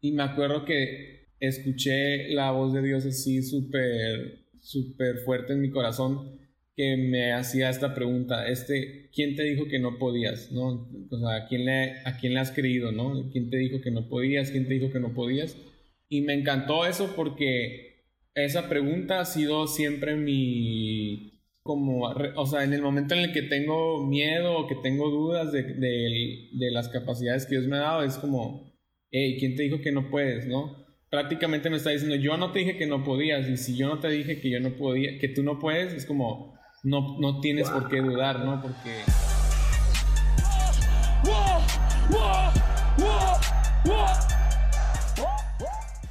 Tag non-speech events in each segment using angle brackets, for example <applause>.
y me acuerdo que escuché la voz de Dios así súper, súper fuerte en mi corazón que me hacía esta pregunta, este, ¿quién te dijo que no podías? ¿No? O sea, ¿a quién, le, ¿a quién le has creído? ¿no? ¿Quién te dijo que no podías? ¿Quién te dijo que no podías? Y me encantó eso porque esa pregunta ha sido siempre mi, como, o sea, en el momento en el que tengo miedo o que tengo dudas de, de, de las capacidades que Dios me ha dado, es como, hey, ¿quién te dijo que no puedes? ¿No? Prácticamente me está diciendo, yo no te dije que no podías, y si yo no te dije que yo no podía, que tú no puedes, es como, no, no tienes por qué dudar, ¿no? Porque...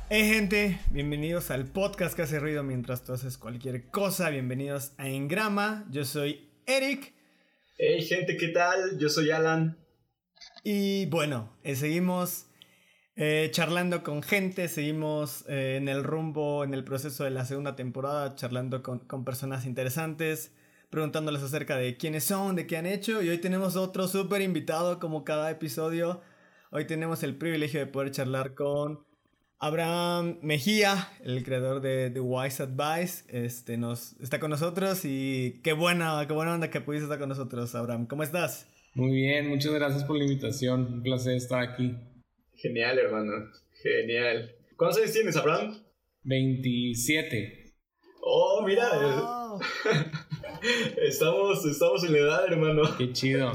Hey gente, bienvenidos al podcast que hace ruido mientras tú haces cualquier cosa. Bienvenidos a Engrama. Yo soy Eric. Hey gente, ¿qué tal? Yo soy Alan. Y bueno, eh, seguimos eh, charlando con gente, seguimos eh, en el rumbo, en el proceso de la segunda temporada, charlando con, con personas interesantes preguntándoles acerca de quiénes son, de qué han hecho. Y hoy tenemos otro súper invitado como cada episodio. Hoy tenemos el privilegio de poder charlar con Abraham Mejía, el creador de The Wise Advice. Este, nos, está con nosotros y qué buena, qué buena onda que pudiste estar con nosotros, Abraham. ¿Cómo estás? Muy bien, muchas gracias por la invitación. Un placer estar aquí. Genial, hermano. Genial. ¿Cuántos años tienes, Abraham? 27. Oh, mira. <laughs> estamos, estamos en la edad, hermano. Qué chido.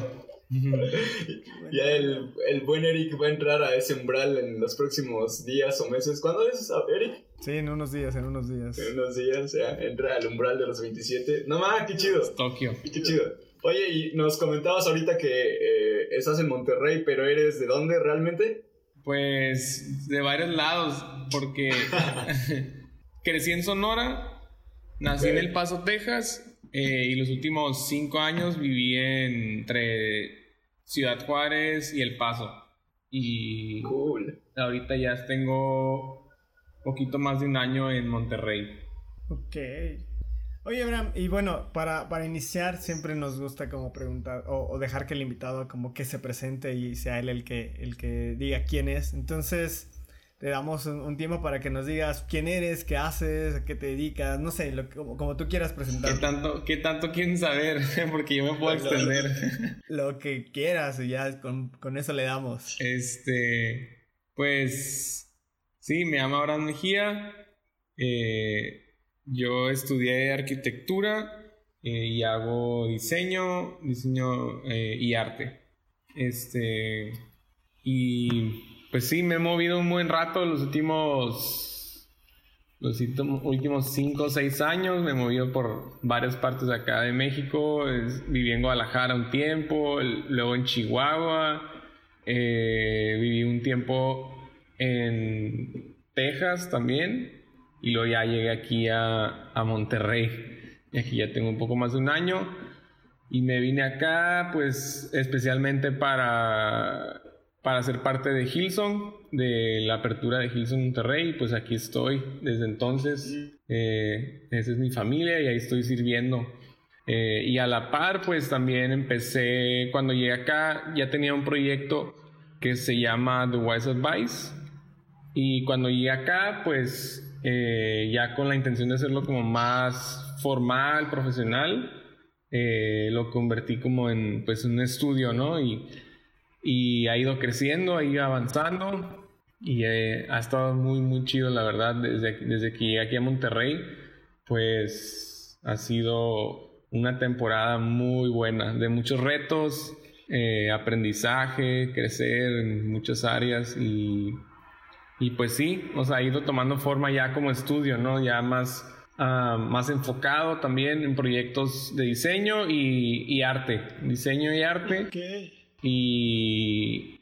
<laughs> ya el, el, buen Eric va a entrar a ese umbral en los próximos días o meses. ¿Cuándo es, Eric? Sí, en unos días, en unos días. En unos días, ya, entra al umbral de los 27. No más, qué chido. Tokio. Qué chido. Oye, y nos comentabas ahorita que eh, estás en Monterrey, pero ¿eres de dónde realmente? Pues de varios lados, porque <laughs> crecí en Sonora, Nací en El Paso, Texas, eh, y los últimos cinco años viví entre Ciudad Juárez y El Paso. Y cool. ahorita ya tengo poquito más de un año en Monterrey. Ok. Oye, Abraham, y bueno, para, para iniciar siempre nos gusta como preguntar o, o, dejar que el invitado como que se presente y sea él el que, el que diga quién es. Entonces, te damos un, tiempo para que nos digas quién eres, qué haces, a qué te dedicas, no sé, lo, como, como, tú quieras presentar. ¿Qué tanto, ¿Qué tanto quieren saber? <laughs> Porque yo me puedo extender. <laughs> Lo, que quieras y ya con, con, eso le damos. Este, pues, sí, me llamo Abraham Mejía. Eh, yo estudié arquitectura eh, y hago diseño, diseño eh, y arte. Este, y pues sí, me he movido un buen rato los últimos. Los últimos 5 o 6 años. Me he movido por varias partes de acá de México. viví en Guadalajara un tiempo, luego en Chihuahua. Eh, viví un tiempo en Texas también. Y luego ya llegué aquí a, a Monterrey. Y aquí ya tengo un poco más de un año. Y me vine acá, pues, especialmente para para ser parte de Hilson, de la apertura de Hilson Monterrey. Pues aquí estoy desde entonces. Eh, esa es mi familia y ahí estoy sirviendo. Eh, y a la par, pues también empecé, cuando llegué acá, ya tenía un proyecto que se llama The Wise Advice. Y cuando llegué acá, pues eh, ya con la intención de hacerlo como más formal, profesional, lo convertí como en pues un estudio, ¿no? Y y ha ido creciendo, ha ido avanzando y eh, ha estado muy, muy chido, la verdad, desde, desde que llegué aquí a Monterrey, pues ha sido una temporada muy buena, de muchos retos, eh, aprendizaje, crecer en muchas áreas y, y, pues sí, o sea, ha ido tomando forma ya como estudio, ¿no? Ya más, uh, más enfocado también en proyectos de diseño y, y arte, diseño y arte. Okay y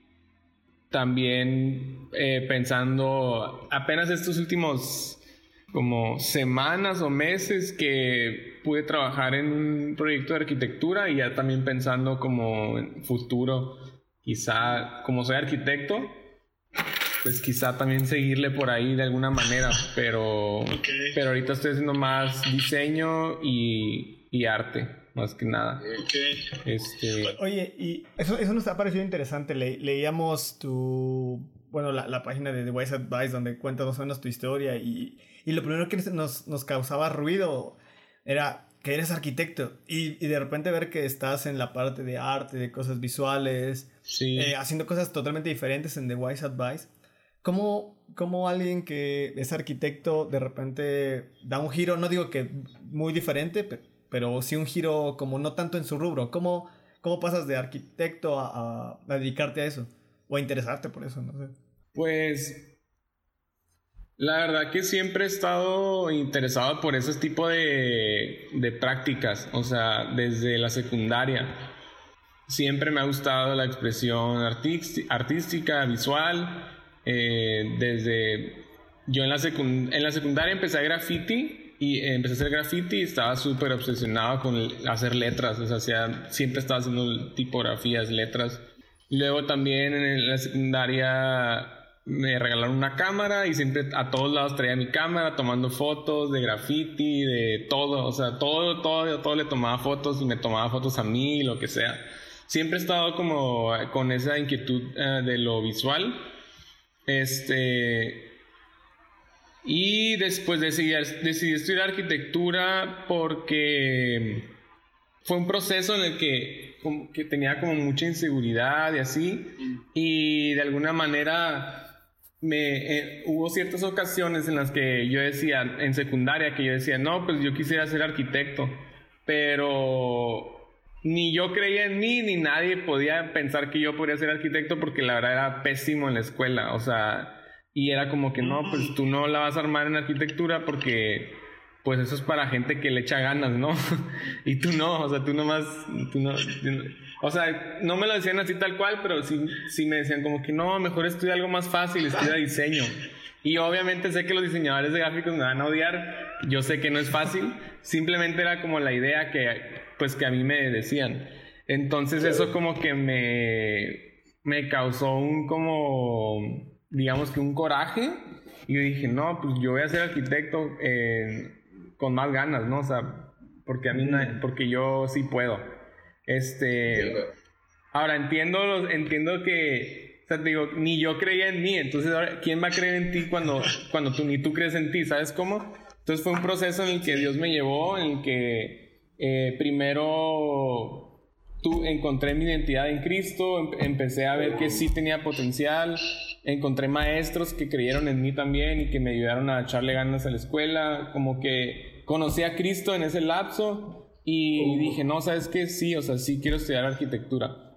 también eh, pensando apenas estos últimos como semanas o meses que pude trabajar en un proyecto de arquitectura y ya también pensando como en futuro, quizá como soy arquitecto, pues quizá también seguirle por ahí de alguna manera, pero, pero ahorita estoy haciendo más diseño y, y arte más que nada. Este... Oye, y eso, eso nos ha parecido interesante. leíamos tu bueno, la, página de The Wise Advice donde cuentas más o menos tu historia y, y lo primero que nos, nos, causaba ruido era que eres arquitecto y, y, de repente ver que estás en la parte de arte, de cosas visuales, eh, haciendo cosas totalmente diferentes en The Wise Advice. ¿Cómo, ¿Cómo alguien que es arquitecto de repente da un giro, no digo que muy diferente, pero sí un giro como no tanto en su rubro? ¿Cómo, cómo pasas de arquitecto a, dedicarte a eso? O a interesarte por eso, no sé. Pues la verdad que siempre he estado interesado por ese tipo de prácticas, o sea, desde la secundaria. Siempre me ha gustado la expresión artística, visual. Eh, desde yo en la, en la secundaria empecé a graffiti y empecé a hacer graffiti y estaba súper obsesionado con hacer letras, o sea, siempre estaba haciendo tipografías, letras. Luego también en la secundaria me regalaron una cámara y siempre a todos lados traía mi cámara tomando fotos de graffiti, de todo, o sea, todo, todo, todo le tomaba fotos y me tomaba fotos a mí, lo que sea. Siempre he estado como con esa inquietud eh, de lo visual. Este. Y después decidí, decidí estudiar arquitectura porque fue un proceso en el que, que tenía como mucha inseguridad y así. Y de alguna manera me, eh, hubo ciertas ocasiones en las que yo decía, en secundaria, que yo decía, no, pues yo quisiera ser arquitecto, pero ni yo creía en mí, ni nadie podía pensar que yo podría ser arquitecto porque la verdad era pésimo en la escuela, o sea, y era como que no, pues tú no la vas a armar en arquitectura porque pues eso es para gente que le echa ganas, ¿no? <laughs> y tú no, o sea, tú nomás, tú no, o sea, no me lo decían así tal cual, pero sí, sí me decían como que no, mejor estudia algo más fácil, estudia diseño. Y obviamente sé que los diseñadores de gráficos me van a odiar, yo sé que no es fácil, simplemente era como la idea que, pues, que a mí me decían. Entonces eso como que me, me causó un como, digamos que un coraje. Y yo dije, no, pues yo voy a ser arquitecto. Eh, con más ganas, ¿no? O sea, porque a mí, porque yo sí puedo. Este, ahora entiendo, entiendo que, o sea, te digo, ni yo creía en mí, entonces ahora, ¿quién va a creer en ti cuando, cuando tú ni tú crees en ti? ¿Sabes cómo? Entonces fue un proceso en el que Dios me llevó, en el que eh, primero tú encontré mi identidad en Cristo, em, empecé a ver que sí tenía potencial, encontré maestros que creyeron en mí también y que me ayudaron a echarle ganas a la escuela, como que conocí a Cristo en ese lapso y dije, no, ¿sabes qué? Sí, o sea, sí quiero estudiar arquitectura.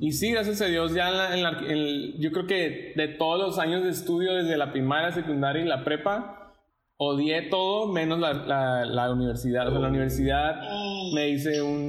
Y sí, gracias a Dios, ya en yo creo que de todos los años de estudio, desde la primaria, secundaria y la prepa, odié todo menos la, la, universidad. O sea, la universidad me hice un...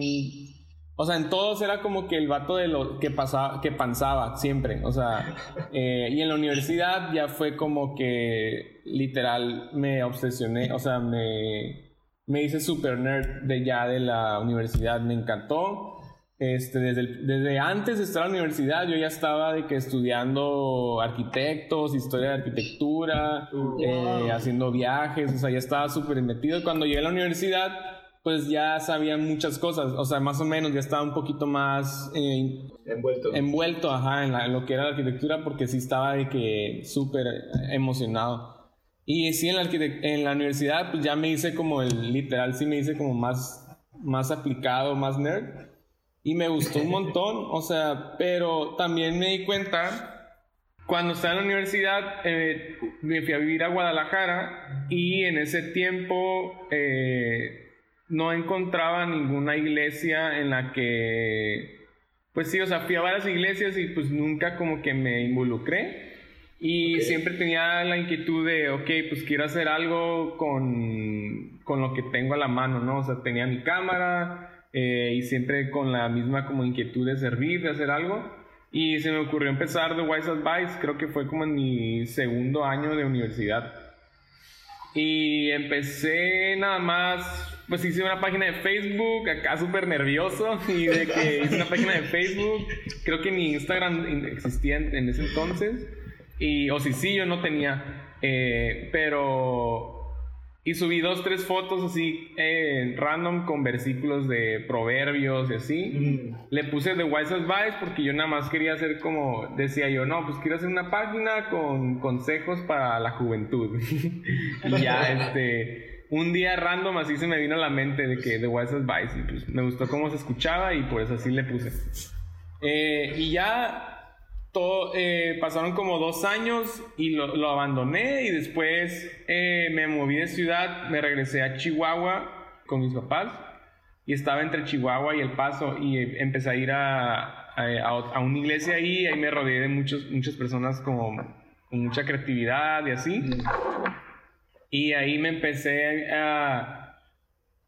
O sea, en todos era como que el vato de lo que pasaba, que pensaba siempre. O sea, <laughs> eh, y en la universidad ya fue como que literal me obsesioné, o sea, me me hice super nerd de ya de la universidad, me encantó. Este, desde, desde antes de estar en la universidad yo ya estaba de que estudiando arquitectos, historia de arquitectura, eh, haciendo viajes, o sea, ya estaba súper metido. Cuando llegué a la universidad, pues ya sabía muchas cosas, o sea, más o menos ya estaba un poquito más eh, envuelto. Envuelto, ajá, en, en, lo que era la arquitectura, porque sí estaba de que súper emocionado. Y sí, en la, en la universidad, pues ya me hice como el literal, sí me hice como más, más aplicado, más nerd. Y me gustó un montón, o sea, pero también me di cuenta, cuando estaba en la universidad, eh, me fui a vivir a Guadalajara y en ese tiempo eh, no encontraba ninguna iglesia en la que, pues sí, o sea, fui a varias iglesias y pues nunca como que me involucré. Y siempre tenía la inquietud de, ok, pues quiero hacer algo con, con, lo que tengo a la mano, ¿no? O sea, tenía mi cámara eh, y siempre con la misma como inquietud de servir, de hacer algo. Y se me ocurrió empezar The Wise Advice, creo que fue como en mi segundo año de universidad. Y empecé nada más, pues hice una página de Facebook, acá súper nervioso, <laughs> y de que hice una página de Facebook, creo que ni Instagram existía en ese entonces. Y, o si sí, yo no tenía. Eh, pero y subí dos, tres fotos así eh, random con versículos de proverbios y así. Mm. Le puse The Wise Advice porque yo nada más quería hacer como, decía yo, no, pues quiero hacer una página con consejos para la juventud. <laughs> y ya, este, un día random así se me vino a la mente de que The Wise Advice y pues me gustó cómo se escuchaba y por eso así le puse. Eh, y ya todo, eh, pasaron como dos años y lo, lo abandoné y después eh, me moví de ciudad, me regresé a Chihuahua con mis papás y estaba entre Chihuahua y El Paso y eh, empecé a ir a, a, a una iglesia ahí, ahí me rodeé de muchos, muchas personas como, con mucha creatividad y así. Y ahí me empecé a...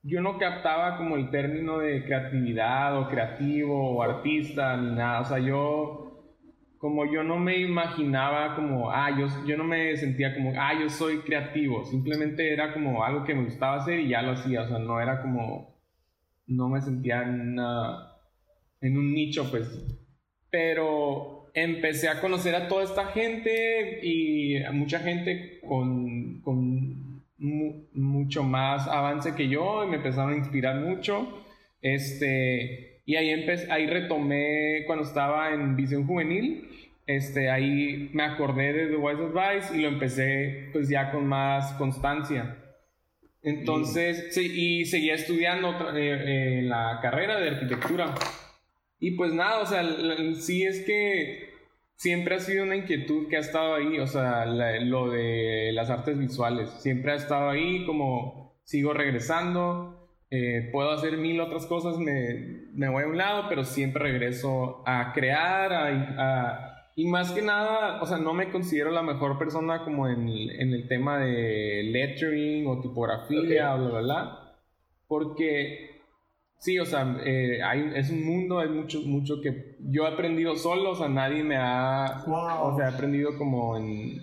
Yo no captaba como el término de creatividad o creativo o artista ni nada. O sea, yo como yo no me imaginaba como, ah, yo, yo no me sentía como, ah, yo soy creativo, simplemente era como algo que me gustaba hacer y ya lo hacía, o sea, no era como, no me sentía en, una- en un nicho, pues. Pero empecé a conocer a toda esta gente y a mucha gente con, con mu- mucho más avance que yo y me empezaron a inspirar mucho. Este, y ahí, empe- ahí retomé cuando estaba en Visión Juvenil. Este, ahí me acordé de The Wise Advice y lo empecé pues ya con más constancia. Entonces, sí, y seguía estudiando eh, eh, la carrera de arquitectura. Y pues nada, o sea, sí es que siempre ha sido una inquietud que ha estado ahí, o sea, la- lo de las artes visuales, siempre ha estado ahí, como sigo regresando, eh, puedo hacer mil otras cosas, me, me voy a un lado, pero siempre regreso a crear, a, a- y más que nada, o sea, no me considero la mejor persona como en, en el tema de lettering o tipografía Ok. o bla, bla, bla, porque Sí, o sea, eh, hay, es un mundo, hay mucho, mucho que yo he aprendido solo, o sea, nadie me ha, Wow. o sea, he aprendido como en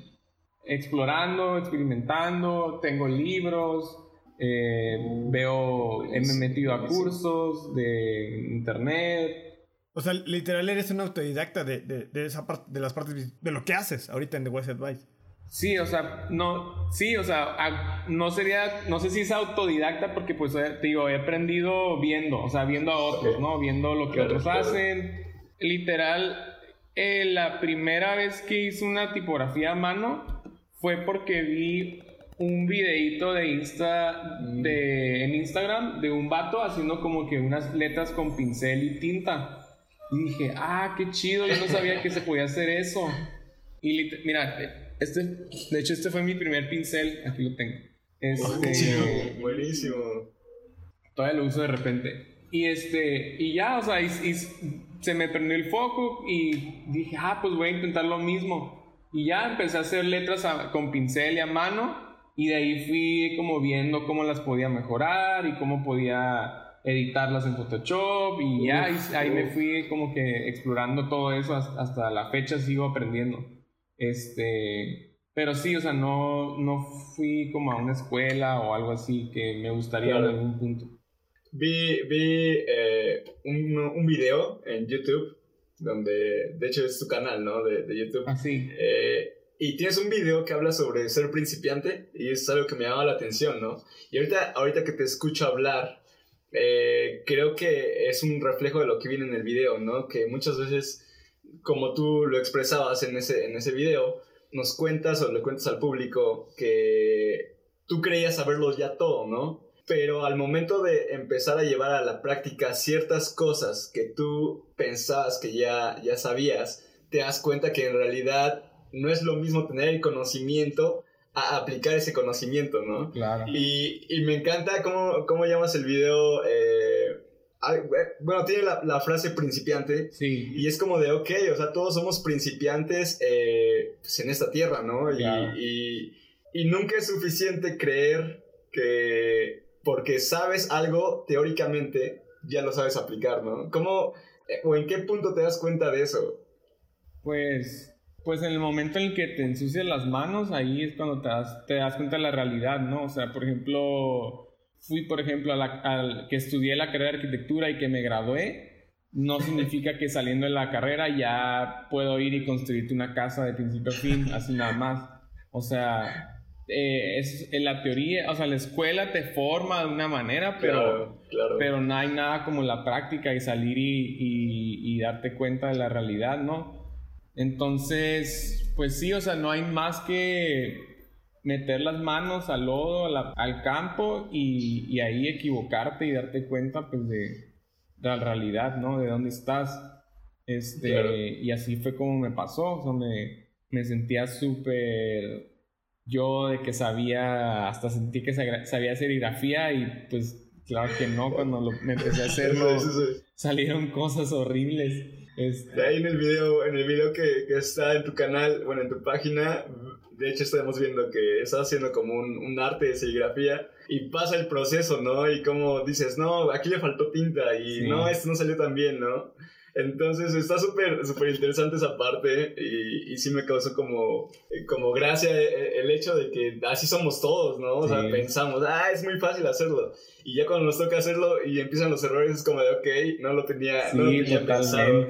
explorando, experimentando, tengo libros, eh, veo, he me metido a cursos de internet, O sea, literal eres un autodidacta de, de, de esa parte, de las partes, de lo que haces ahorita en The West Advice. Sí, o sea, no, sí, o sea, a- no sería, no sé si es autodidacta porque pues eh, te digo, he aprendido viendo, o sea, viendo a otros. ¿no? Viendo lo que otros hacen. Literal, eh, la primera vez que hice una tipografía a mano fue porque vi un videíto de Insta, de, en Instagram de un vato haciendo como que unas letras con pincel y tinta. Y dije, ah, qué chido, yo no sabía que se podía hacer eso. Y mira, este, de hecho este fue mi primer pincel, aquí lo tengo. Este, Buenísimo. todavía lo uso de repente. Y este, y ya, o sea, y, y se me prendió el foco y dije, ah, pues voy a intentar lo mismo. Y ya empecé a hacer letras a- con pincel y a mano. Y de ahí fui como viendo cómo las podía mejorar y cómo podía editarlas en Photoshop. Y ya, Uf, ahí me fui como que explorando todo eso. has- Hasta la fecha sigo aprendiendo. Este, pero sí, o sea, no, no fui como a una escuela o algo así que me gustaría Claro. en algún punto. Vi, vi eh, un, un video en YouTube, donde, de hecho es tu canal, ¿no? De, de YouTube. Así. Eh, y tienes un video que habla sobre ser principiante y es algo que me llama la atención, ¿no? Y ahorita, ahorita que te escucho hablar, eh, creo que es un reflejo de lo que viene en el video, ¿no? Que muchas veces, como tú lo expresabas en ese, en ese video, nos cuentas o le cuentas al público que tú creías saberlo ya todo, ¿no? Pero al momento de empezar a llevar a la práctica ciertas cosas que tú pensabas que ya, ya sabías, te das cuenta que en realidad no es lo mismo tener el conocimiento a aplicar ese conocimiento, ¿no? Claro. Y, y me encanta cómo, cómo llamas el video. eh, bueno, tiene la, la frase principiante. Sí. Y es como de, ok, o sea, todos somos principiantes eh, pues, en esta tierra, ¿no? Y, Claro. y, y nunca es suficiente creer que porque sabes algo teóricamente, ya lo sabes aplicar, ¿no? ¿Cómo eh, o en qué punto te das cuenta de eso? Pues, pues en el momento en el que te ensucias las manos, ahí es cuando te das, te das cuenta de la realidad, ¿no? O sea, por ejemplo, fui, por ejemplo, a la, al que estudié la carrera de arquitectura y que me gradué, no significa que saliendo de la carrera ya puedo ir y construirte una casa de principio a fin, así nada más. O sea, eh, es en la teoría, o sea, la escuela te forma de una manera, pero, pero no hay nada como la práctica y salir y, y, darte cuenta de la realidad, ¿no? Entonces, pues sí, o sea, no hay más que meter las manos al lodo, al campo y, y, ahí equivocarte y darte cuenta pues de, de, la realidad, ¿no? De dónde estás. Este, Y así fue como me pasó, o sea, me, me sentía súper yo de que sabía, hasta sentí que sabía serigrafía y pues claro que no, cuando me empecé a hacerlo <laughs> salieron cosas horribles. Este... Ahí en el video, en el video que, que, está en tu canal, bueno, en tu página, de hecho estamos viendo que estás haciendo como un, un, arte de serigrafía y pasa el proceso, ¿no? Y como dices, no, aquí le faltó tinta y no, esto no salió tan bien, ¿no? Entonces está súper súper interesante esa parte y, y, sí me causó como, como gracia el hecho de que así somos todos, ¿no? O sea, pensamos, ah, es muy fácil hacerlo. Y ya cuando nos toca hacerlo y empiezan los errores es como de, ok, no lo tenía, no lo tenía pensado.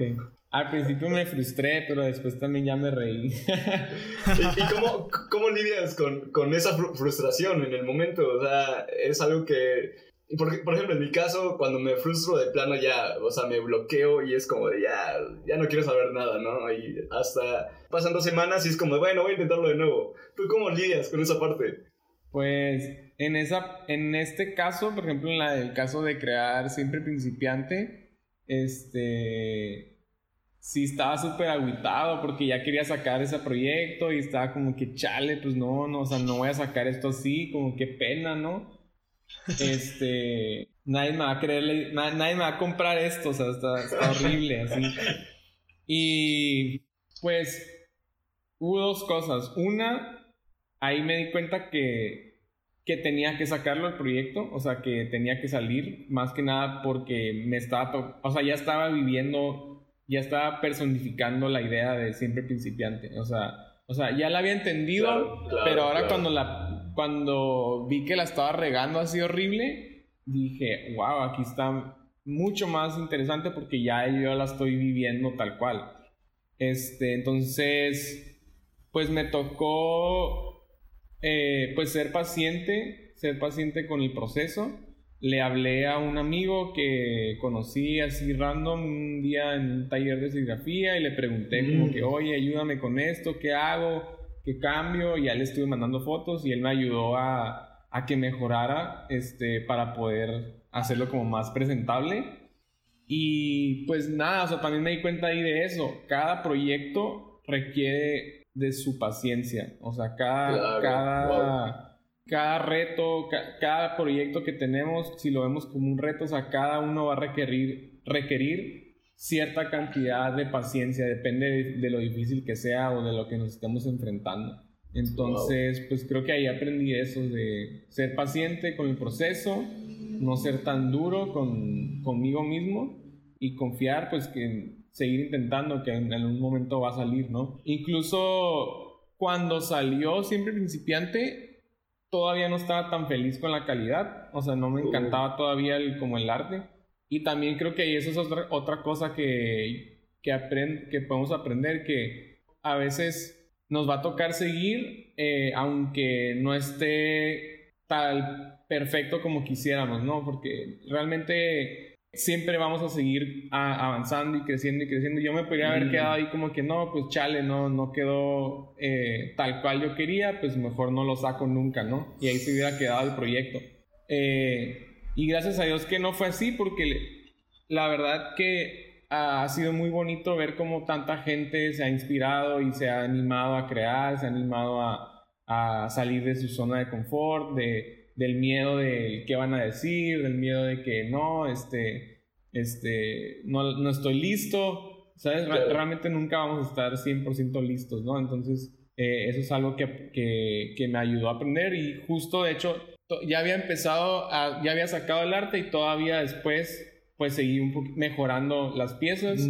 Al principio me frustré, pero después también ya me reí. <laughs> ¿Y, y cómo, cómo, lidias con, con esa frustración en el momento? O sea, es algo que por, por, ejemplo, en mi caso, cuando me frustro de plano ya, o sea, me bloqueo y es como de ya, ya no quiero saber nada, ¿no? Y hasta pasan dos semanas y es como de, bueno, voy a intentarlo de nuevo. ¿Tú cómo lidias con esa parte? Pues en, esa, en este caso, por ejemplo, en la del caso de crear siempre principiante, este, sí estaba súper aguitado porque ya quería sacar ese proyecto y estaba como que chale, pues no, no, o sea, no voy a sacar esto así, como que pena, ¿no? Este, nadie me va a creerle, nadie me va a comprar esto, o sea, está, horrible, así. Y pues hubo dos cosas. Una, ahí me di cuenta que, que tenía que sacarlo el proyecto, o sea, que tenía que salir, más que nada porque me estaba, o sea, ya estaba viviendo, ya estaba personificando la idea de siempre principiante, o sea, o sea, ya la había entendido, pero ahora cuando la cuando vi que la estaba regando así horrible, dije, wow, aquí está mucho más interesante porque ya yo la estoy viviendo tal cual. Este, entonces, pues me tocó, eh, pues ser paciente, ser paciente con el proceso. Le hablé a un amigo que conocí así random un día en un taller de serigrafía y le pregunté como mm. que, oye, ayúdame con esto, ¿qué hago? Cambio, y ya le estuve mandando fotos y él me ayudó a, a que mejorara este, para poder hacerlo como más presentable. Y pues nada, o sea, también me di cuenta ahí de eso. Cada proyecto requiere de su paciencia. O sea, cada, cada, cada reto, cada proyecto que tenemos, si lo vemos como un reto, o sea, cada uno va a requerir, requerir cierta cantidad de paciencia, depende de, lo difícil que sea o de lo que nos estemos enfrentando. Entonces, pues creo que ahí aprendí eso de ser paciente con el proceso, no ser tan duro con, conmigo mismo y confiar, pues que seguir intentando que en algún momento va a salir, ¿no? Incluso cuando salió siempre principiante, todavía no estaba tan feliz con la calidad, o sea, no me encantaba todavía el, como el arte y también creo que eso es otra, otra cosa que, que, que podemos aprender, que a veces nos va a tocar seguir, eh, aunque no esté tal perfecto como quisiéramos, ¿no? Porque realmente siempre vamos a seguir avanzando y creciendo y creciendo. Yo me podría haber mm. quedado ahí como que no, pues chale, no, no quedó eh, tal cual yo quería, pues mejor no lo saco nunca, ¿no? Y ahí se hubiera quedado el proyecto. Eh, y gracias a Dios que no fue así, porque la verdad que ha sido muy bonito ver cómo tanta gente se ha inspirado y se ha animado a crear, se ha animado a, a salir de su zona de confort, de, del miedo de qué van a decir, del miedo de que no, este, este, no, no estoy listo, ¿sabes? Realmente nunca vamos a estar 100% listos, ¿no? Entonces, eh, eso es algo que, que, que, me ayudó a aprender y justo, de hecho, ya había empezado, ya había sacado el arte y todavía después pues seguí un poco mejorando las piezas.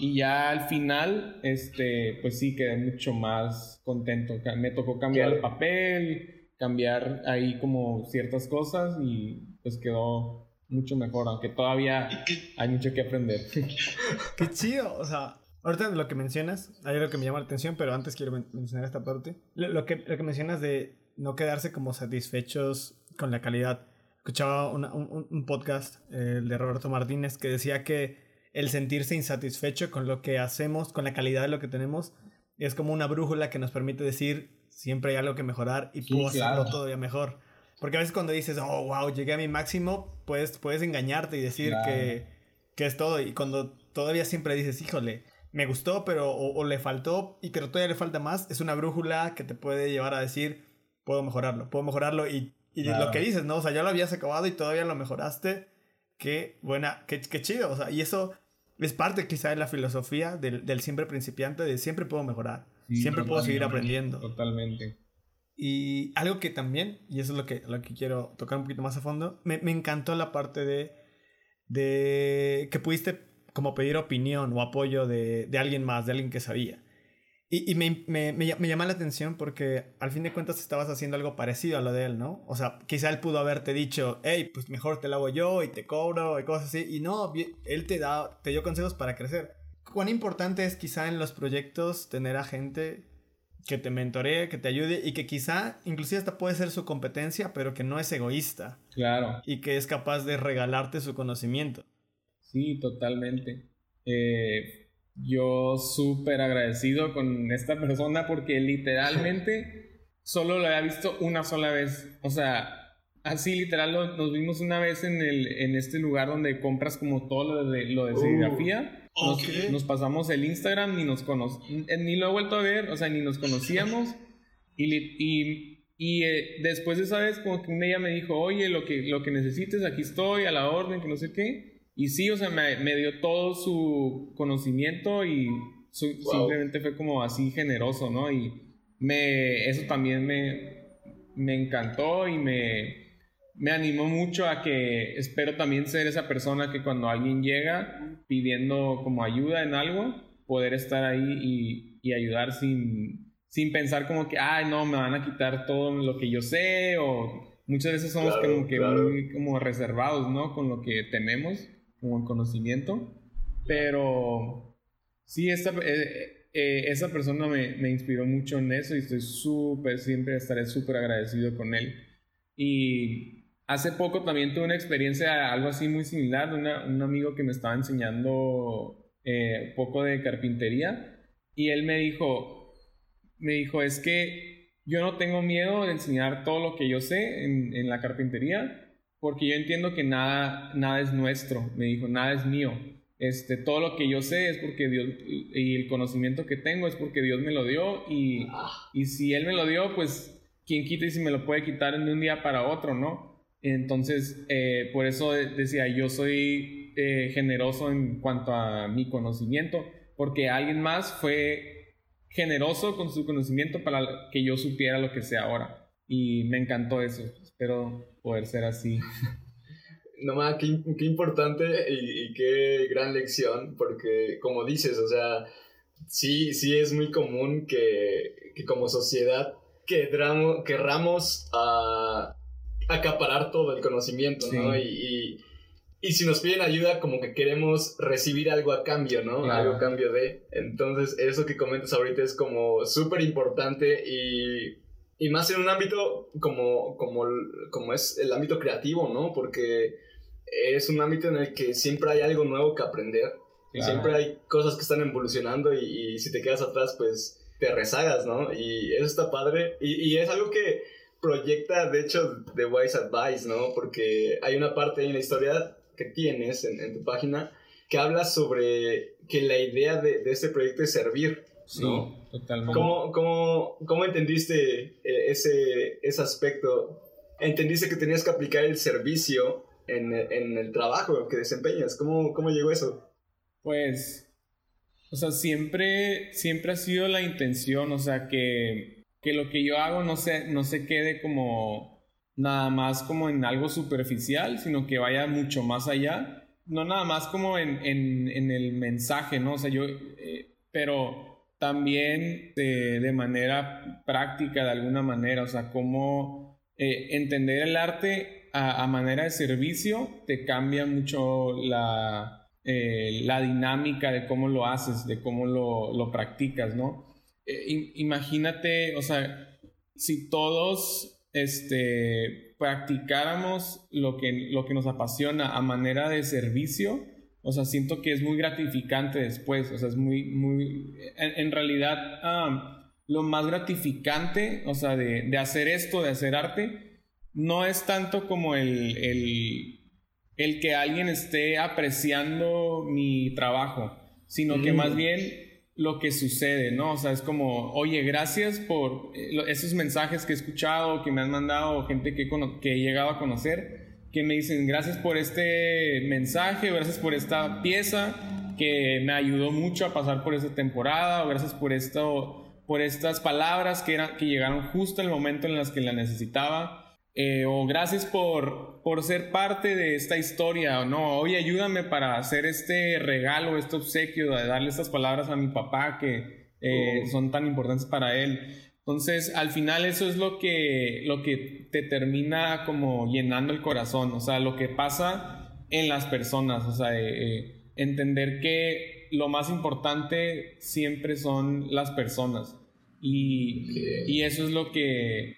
Y ya al final este pues sí quedé mucho más contento. Me tocó cambiar el papel cambiar ahí como ciertas cosas y pues quedó mucho mejor aunque todavía hay mucho que aprender. <laughs> Qué chido o sea Ahorita lo que mencionas, hay algo que me llama la atención, pero antes quiero mencionar esta parte. Lo, que, lo que mencionas de no quedarse como satisfechos con la calidad. Escuchaba un, un, podcast, el de Roberto Martínez, que decía que el sentirse insatisfecho con lo que hacemos, con la calidad de lo que tenemos, es como una brújula que nos permite decir siempre hay algo que mejorar y puedo hacerlo todavía mejor. Porque a veces cuando dices, oh, wow, llegué a mi máximo, puedes, puedes engañarte y decir que, que, es todo. Y cuando todavía siempre dices, híjole, me gustó, pero o, le faltó y que todavía le falta más, es una brújula que te puede llevar a decir, puedo mejorarlo, puedo mejorarlo. Y, y lo que dices, ¿no? O sea, ya lo habías acabado y todavía lo mejoraste. Qué buena, qué, qué chido. O sea, y eso es parte quizá de la filosofía del, del siempre principiante, de siempre puedo mejorar, siempre puedo seguir aprendiendo. Totalmente. Y algo que también, y eso es lo que, lo que quiero tocar un poquito más a fondo, me, me encantó la parte de, de que pudiste como pedir opinión o apoyo de, de alguien más, de alguien que sabía. Y, y me, me, me, llama la atención porque al fin de cuentas estabas haciendo algo parecido a lo de él, ¿no? O sea, quizá él pudo haberte dicho, hey, pues mejor te lo hago yo y te cobro y cosas así. Y no, él te, da, te dio consejos para crecer. ¿Cuán importante es quizá en los proyectos tener a gente que te mentoree, que te ayude y que quizá inclusive hasta puede ser su competencia, pero que no es egoísta. Claro. Y que es capaz de regalarte su conocimiento. Sí, totalmente. Eh, yo súper agradecido con esta persona porque literalmente <laughs> solo lo había visto una sola vez. O sea, así literal nos vimos una vez en, el, en este lugar donde compras como todo lo de, lo de serigrafía. Nos, pasamos el Instagram, ni nos cono eh, ni lo he vuelto a ver, o sea, ni nos conocíamos. Y, y, y eh, después de esa vez, como que un día me dijo, oye, lo que, lo que necesites, aquí estoy, a la orden, que no sé qué. Y sí, o sea, me, me dio todo su conocimiento y simplemente fue como así generoso, ¿no? Y me, eso también me, me encantó y me, me animó mucho a que espero también ser esa persona que cuando alguien llega pidiendo como ayuda en algo, poder estar ahí y, y ayudar sin, sin pensar como que, ay, no, me van a quitar todo lo que yo sé o muchas veces somos como que muy como reservados, ¿no? Con lo que tenemos como el conocimiento, pero sí, esta, eh, eh, esa persona me, me, inspiró mucho en eso y estoy súper, siempre estaré súper agradecido con él. Y Hace poco también tuve una experiencia, algo así muy similar, de un amigo que me estaba enseñando eh, poco de carpintería y él me dijo, me dijo, es que yo no tengo miedo de enseñar todo lo que yo sé en, en la carpintería porque yo entiendo que nada, nada es nuestro, me dijo, nada es mío. Este, todo lo que yo sé es porque Dios, y el conocimiento que tengo es porque Dios me lo dio y, y si Él me lo dio, pues, ¿quién quita y si me lo puede quitar de un día para otro, no? Entonces, eh, por eso decía, yo soy eh, generoso en cuanto a mi conocimiento, porque alguien más fue generoso con su conocimiento para que yo supiera lo que sé ahora. Y me encantó eso. Espero poder ser así. No más, qué, qué, importante y, y, qué gran lección, porque como dices, o sea, sí, sí es muy común que, que como sociedad querramos, querramos a acaparar todo el conocimiento, ¿no? Y, y, si nos piden ayuda, como que queremos recibir algo a cambio, ¿no? Algo a cambio de. Entonces, eso que comentas ahorita es como súper importante y, y, más en un ámbito como, como, como es el ámbito creativo, ¿no? Porque es un ámbito en el que siempre hay algo nuevo que aprender. y Siempre hay cosas que están evolucionando y, y, si te quedas atrás, pues te rezagas, ¿no? Y eso está padre. Y, y es algo que proyecta, de hecho, The Wise Advice, ¿no? Porque hay una parte en la historia que tienes en, tu página que habla sobre que la idea de, de este proyecto es servir. Sí, totalmente. ¿Cómo, cómo, cómo entendiste eh, ese, ese aspecto? ¿Entendiste que tenías que aplicar el servicio en, en el trabajo que desempeñas? ¿Cómo, ¿Cómo llegó eso? Pues, o sea, siempre, siempre ha sido la intención, o sea, que que lo que yo hago no se, no se quede como nada más como en algo superficial, sino que vaya mucho más allá. No nada más como en, en, en el mensaje, ¿no? O sea, yo, eh, pero también de, de, manera práctica, de alguna manera, o sea, cómo eh, entender el arte a, manera de servicio te cambia mucho la, eh, la dinámica de cómo lo haces, de cómo lo, lo practicas, ¿no? Eh, imagínate, o sea, si todos este, practicáramos lo que, lo que nos apasiona a manera de servicio, o sea, siento que es muy gratificante después, o sea, es muy, muy, en, realidad, lo más gratificante, o sea, de, de, hacer esto, de hacer arte, no es tanto como el, el el que alguien esté apreciando mi trabajo, sino que más mm. bien lo que sucede, ¿no? O sea, es como, oye, gracias por eh, esos mensajes que he escuchado, que me han mandado, gente que, que he llegado a conocer, que me dicen, gracias por este mensaje, gracias por esta pieza, que me ayudó mucho a pasar por esta temporada, o gracias por esto por estas palabras que, eran, que llegaron justo el momento en las que la necesitaba. Eh, o gracias por, por ser parte de esta historia, o no, oye, ayúdame para hacer este regalo, este obsequio, de darle estas palabras a mi papá que eh, oh. son tan importantes para él. Entonces, al final eso es lo que, lo que te termina como llenando el corazón, o sea, lo que pasa en las personas, o sea, eh, entender que lo más importante siempre son las personas. Y, y eso es lo que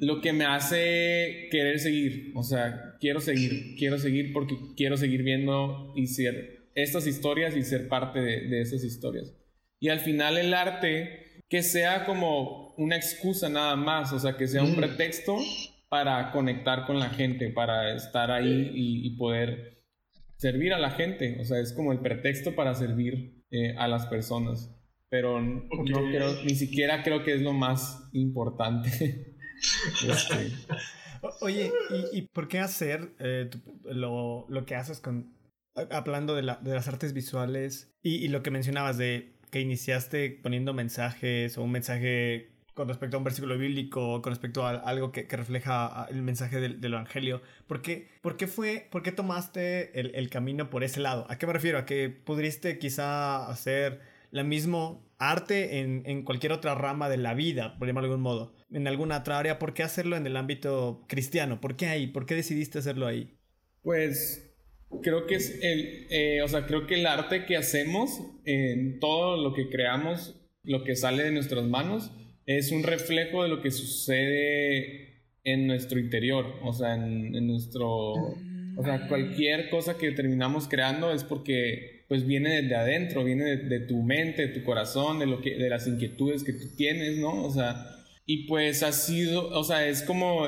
lo que me hace querer seguir. O sea, quiero seguir, quiero seguir porque quiero seguir viendo y ser estas historias y ser parte de, esas historias. Y al final el arte, que sea como una excusa nada más, o sea, que sea un mm. pretexto para conectar con la gente, para estar ahí y, poder servir a la gente. O sea, es como el pretexto para servir eh, a las personas. Pero no creo, ni siquiera creo que es lo más importante. <laughs> Este, oye, ¿y, por qué hacer eh, lo, que haces con. Hablando de, las artes visuales y, lo que mencionabas de que iniciaste poniendo mensajes o un mensaje con respecto a un versículo bíblico, con respecto a algo que, refleja el mensaje del, Evangelio. ¿Por qué, por qué, fue, por qué tomaste el, camino por ese lado? ¿A qué me refiero? ¿A que pudiste quizá hacer la mismo arte en, en, cualquier otra rama de la vida, por llamarlo de algún modo, en alguna otra área, ¿por qué hacerlo en el ámbito cristiano? ¿Por qué ahí? ¿Por qué decidiste hacerlo ahí? Pues creo que es el, eh, o sea, creo que el arte que hacemos, en todo lo que creamos, lo que sale de nuestras manos, es un reflejo de lo que sucede en nuestro interior, o sea, en, en nuestro, o sea, cualquier cosa que terminamos creando es porque pues viene de adentro, viene de, tu mente, de tu corazón, de, lo que, de las inquietudes que tú tienes, ¿no? O sea, y pues ha sido, o sea, es como,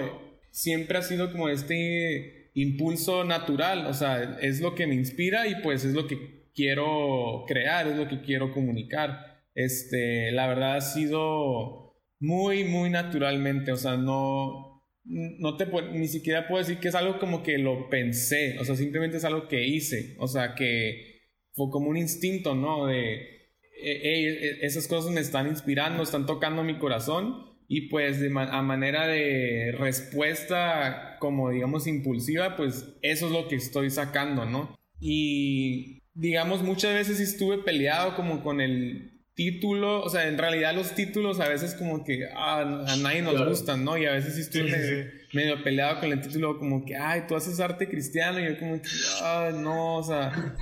siempre ha sido como este impulso natural, o sea, es lo que me inspira y pues es lo que quiero crear, es lo que quiero comunicar. Este, la verdad ha sido muy, muy naturalmente, o sea, no, no te ni siquiera puedo decir que es algo como que lo pensé, o sea, simplemente es algo que hice, o sea, que fue como un instinto, ¿no? De, hey, esas cosas me están inspirando, están tocando mi corazón y pues a manera de respuesta como digamos impulsiva, pues eso es lo que estoy sacando, ¿no? Y digamos muchas veces estuve peleado como con el título, o sea, en realidad los títulos a veces como que ah, a nadie nos gustan, ¿no? Y a veces estuve medio, peleado con el título como que, ay, tú haces arte cristiano y yo como que, ah, no, o sea,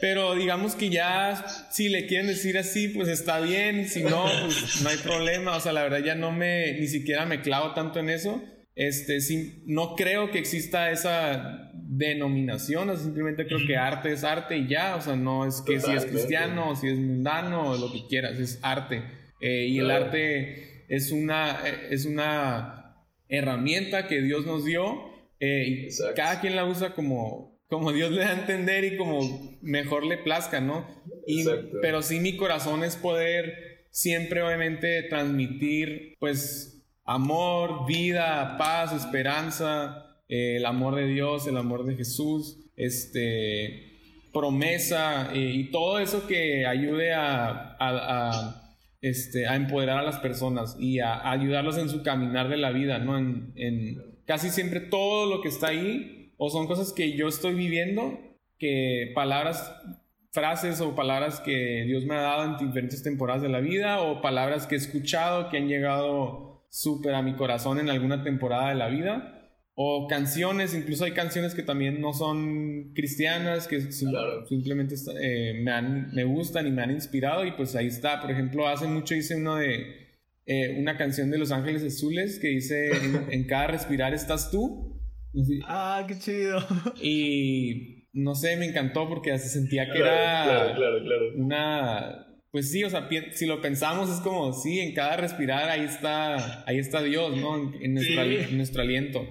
pero digamos que ya, si le quieren decir así, pues está bien. Si no, pues no hay problema. O sea, la verdad ya no me, ni siquiera me clavo tanto en eso. Este, sí, no creo que exista esa denominación. O simplemente creo que arte es arte y ya. O sea, no es que si es cristiano, o si es mundano, o lo que quieras. Es arte. Eh, y el arte es una, es una herramienta que Dios nos dio. Eh, y cada quien la usa como, como Dios le da a entender y como mejor le plazca, ¿no? Y, pero sí mi corazón es poder siempre obviamente transmitir pues amor, vida, paz, esperanza, eh, el amor de Dios, el amor de Jesús, este, promesa eh, y todo eso que ayude a, a, este, a empoderar a las personas y a, ayudarlos en su caminar de la vida, ¿no? En, en casi siempre todo lo que está ahí o son cosas que yo estoy viviendo, que palabras, frases o palabras que Dios me ha dado en diferentes temporadas de la vida, o palabras que he escuchado que han llegado súper a mi corazón en alguna temporada de la vida. o canciones, incluso hay canciones que también no son cristianas, que simplemente eh, me, han, me gustan y me han inspirado y pues ahí está. Por ejemplo, hace mucho hice uno de eh, una canción de Los Ángeles Azules que dice <laughs> en, cada respirar estás tú. Ah, qué chido. Y no sé, me encantó porque se sentía que era una pues sí, o sea, si lo pensamos es como, sí, en cada respirar ahí está, ahí está Dios, ¿no? En, nuestro, aliento.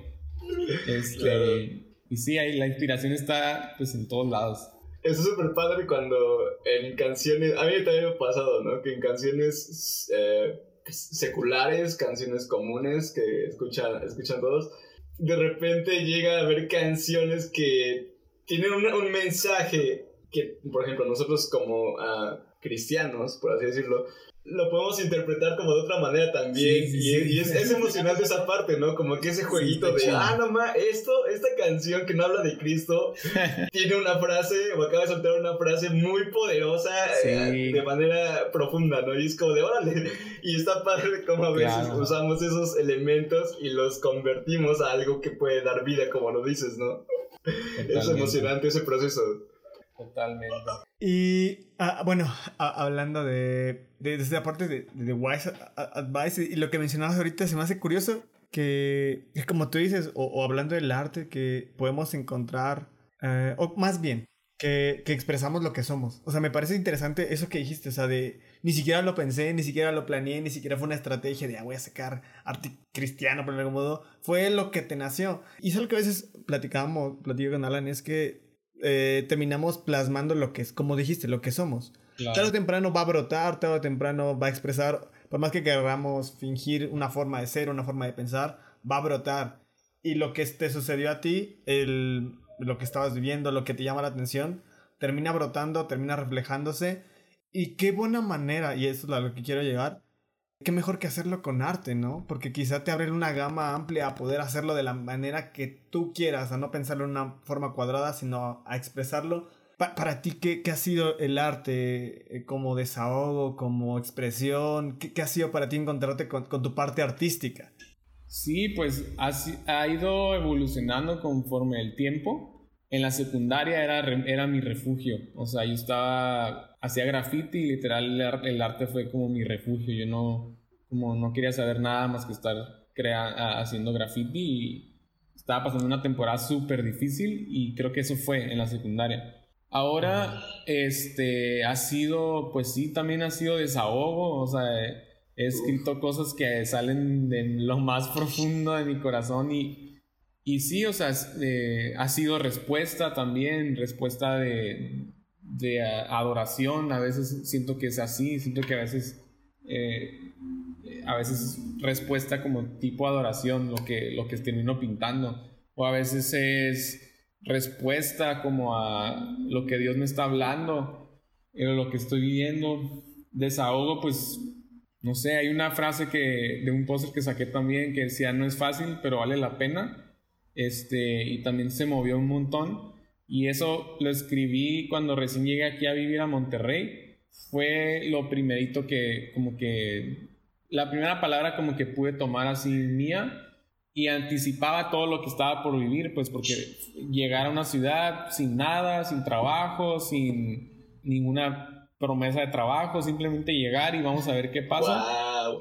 Este, Y sí, ahí la inspiración está pues en todos lados. Eso es súper padre cuando en canciones, a mí también me ha pasado, ¿no? Que en canciones eh, seculares, canciones comunes que escuchan, escuchan todos, de repente llega a haber canciones que tienen un, mensaje que, por ejemplo, nosotros como... Uh, cristianos, por así decirlo, lo podemos interpretar como de otra manera también. y, es, es, emocionante esa parte, ¿no? Como que ese jueguito de, ah, no ma, esto, esta canción que no habla de Cristo, <laughs> tiene una frase, o acaba de soltar una frase muy poderosa eh, de manera profunda, ¿no? Y es como de, órale. <laughs> Y está padre como a veces usamos esos elementos y los convertimos a algo que puede dar vida, como lo dices, ¿no? Es emocionante ese proceso. Totalmente. Y ah, bueno, hablando de, de, esta parte de, de, Wise Advice y lo que mencionabas ahorita, se me hace curioso que es como tú dices, o, hablando del arte, que podemos encontrar, eh, o más bien, que, que, expresamos lo que somos. O sea, me parece interesante eso que dijiste, o sea, de ni siquiera lo pensé, ni siquiera lo planeé, ni siquiera fue una estrategia de ah, voy a sacar arte cristiano por algún modo, fue lo que te nació. Y es algo que a veces platicábamos, platico con Alan, es que eh, terminamos plasmando lo que es, como dijiste, lo que somos. Tarde o temprano va a brotar, tarde o temprano va a expresar, por más que queramos fingir una forma de ser, una forma de pensar, va a brotar. Y lo que te sucedió a ti, el, lo que estabas viviendo, lo que te llama la atención, termina brotando, termina reflejándose. Y qué buena manera, y eso es a lo que quiero llegar, qué mejor que hacerlo con arte, ¿no? Porque quizá te abre una gama amplia a poder hacerlo de la manera que tú quieras, a no pensarlo en una forma cuadrada, sino a expresarlo. para ti, ¿qué, ¿qué, ha sido el arte eh, como desahogo, como expresión? ¿Qué, qué ha sido para ti encontrarte con, con, tu parte artística? Sí, pues ha, ha ido evolucionando conforme el tiempo. En la secundaria era, era mi refugio. O sea, yo estaba, hacía graffiti y literal el arte fue como mi refugio. Yo no, como no quería saber nada más que estar crea haciendo graffiti y estaba pasando una temporada súper difícil y creo que eso fue en la secundaria. Ahora, este, ha sido, pues sí, también ha sido desahogo, o sea, he escrito cosas que salen de lo más profundo de mi corazón y y sí, o sea, eh, ha sido respuesta también, respuesta de, de adoración. A veces siento que es así, siento que a veces, eh, a veces respuesta como tipo adoración lo que, lo que termino pintando. O a veces es respuesta como a lo que Dios me está hablando, eh, lo que estoy viviendo. Desahogo, pues, no sé, hay una frase que de un póster que saqué también que decía, no es fácil, pero vale la pena este, y también se movió un montón. Y eso lo escribí cuando recién llegué aquí a vivir a Monterrey. Fue lo primerito que, como que, la primera palabra como que pude tomar así mía y anticipaba todo lo que estaba por vivir, pues porque llegar a una ciudad sin nada, sin trabajo, sin ninguna promesa de trabajo, simplemente llegar y vamos a ver qué pasa.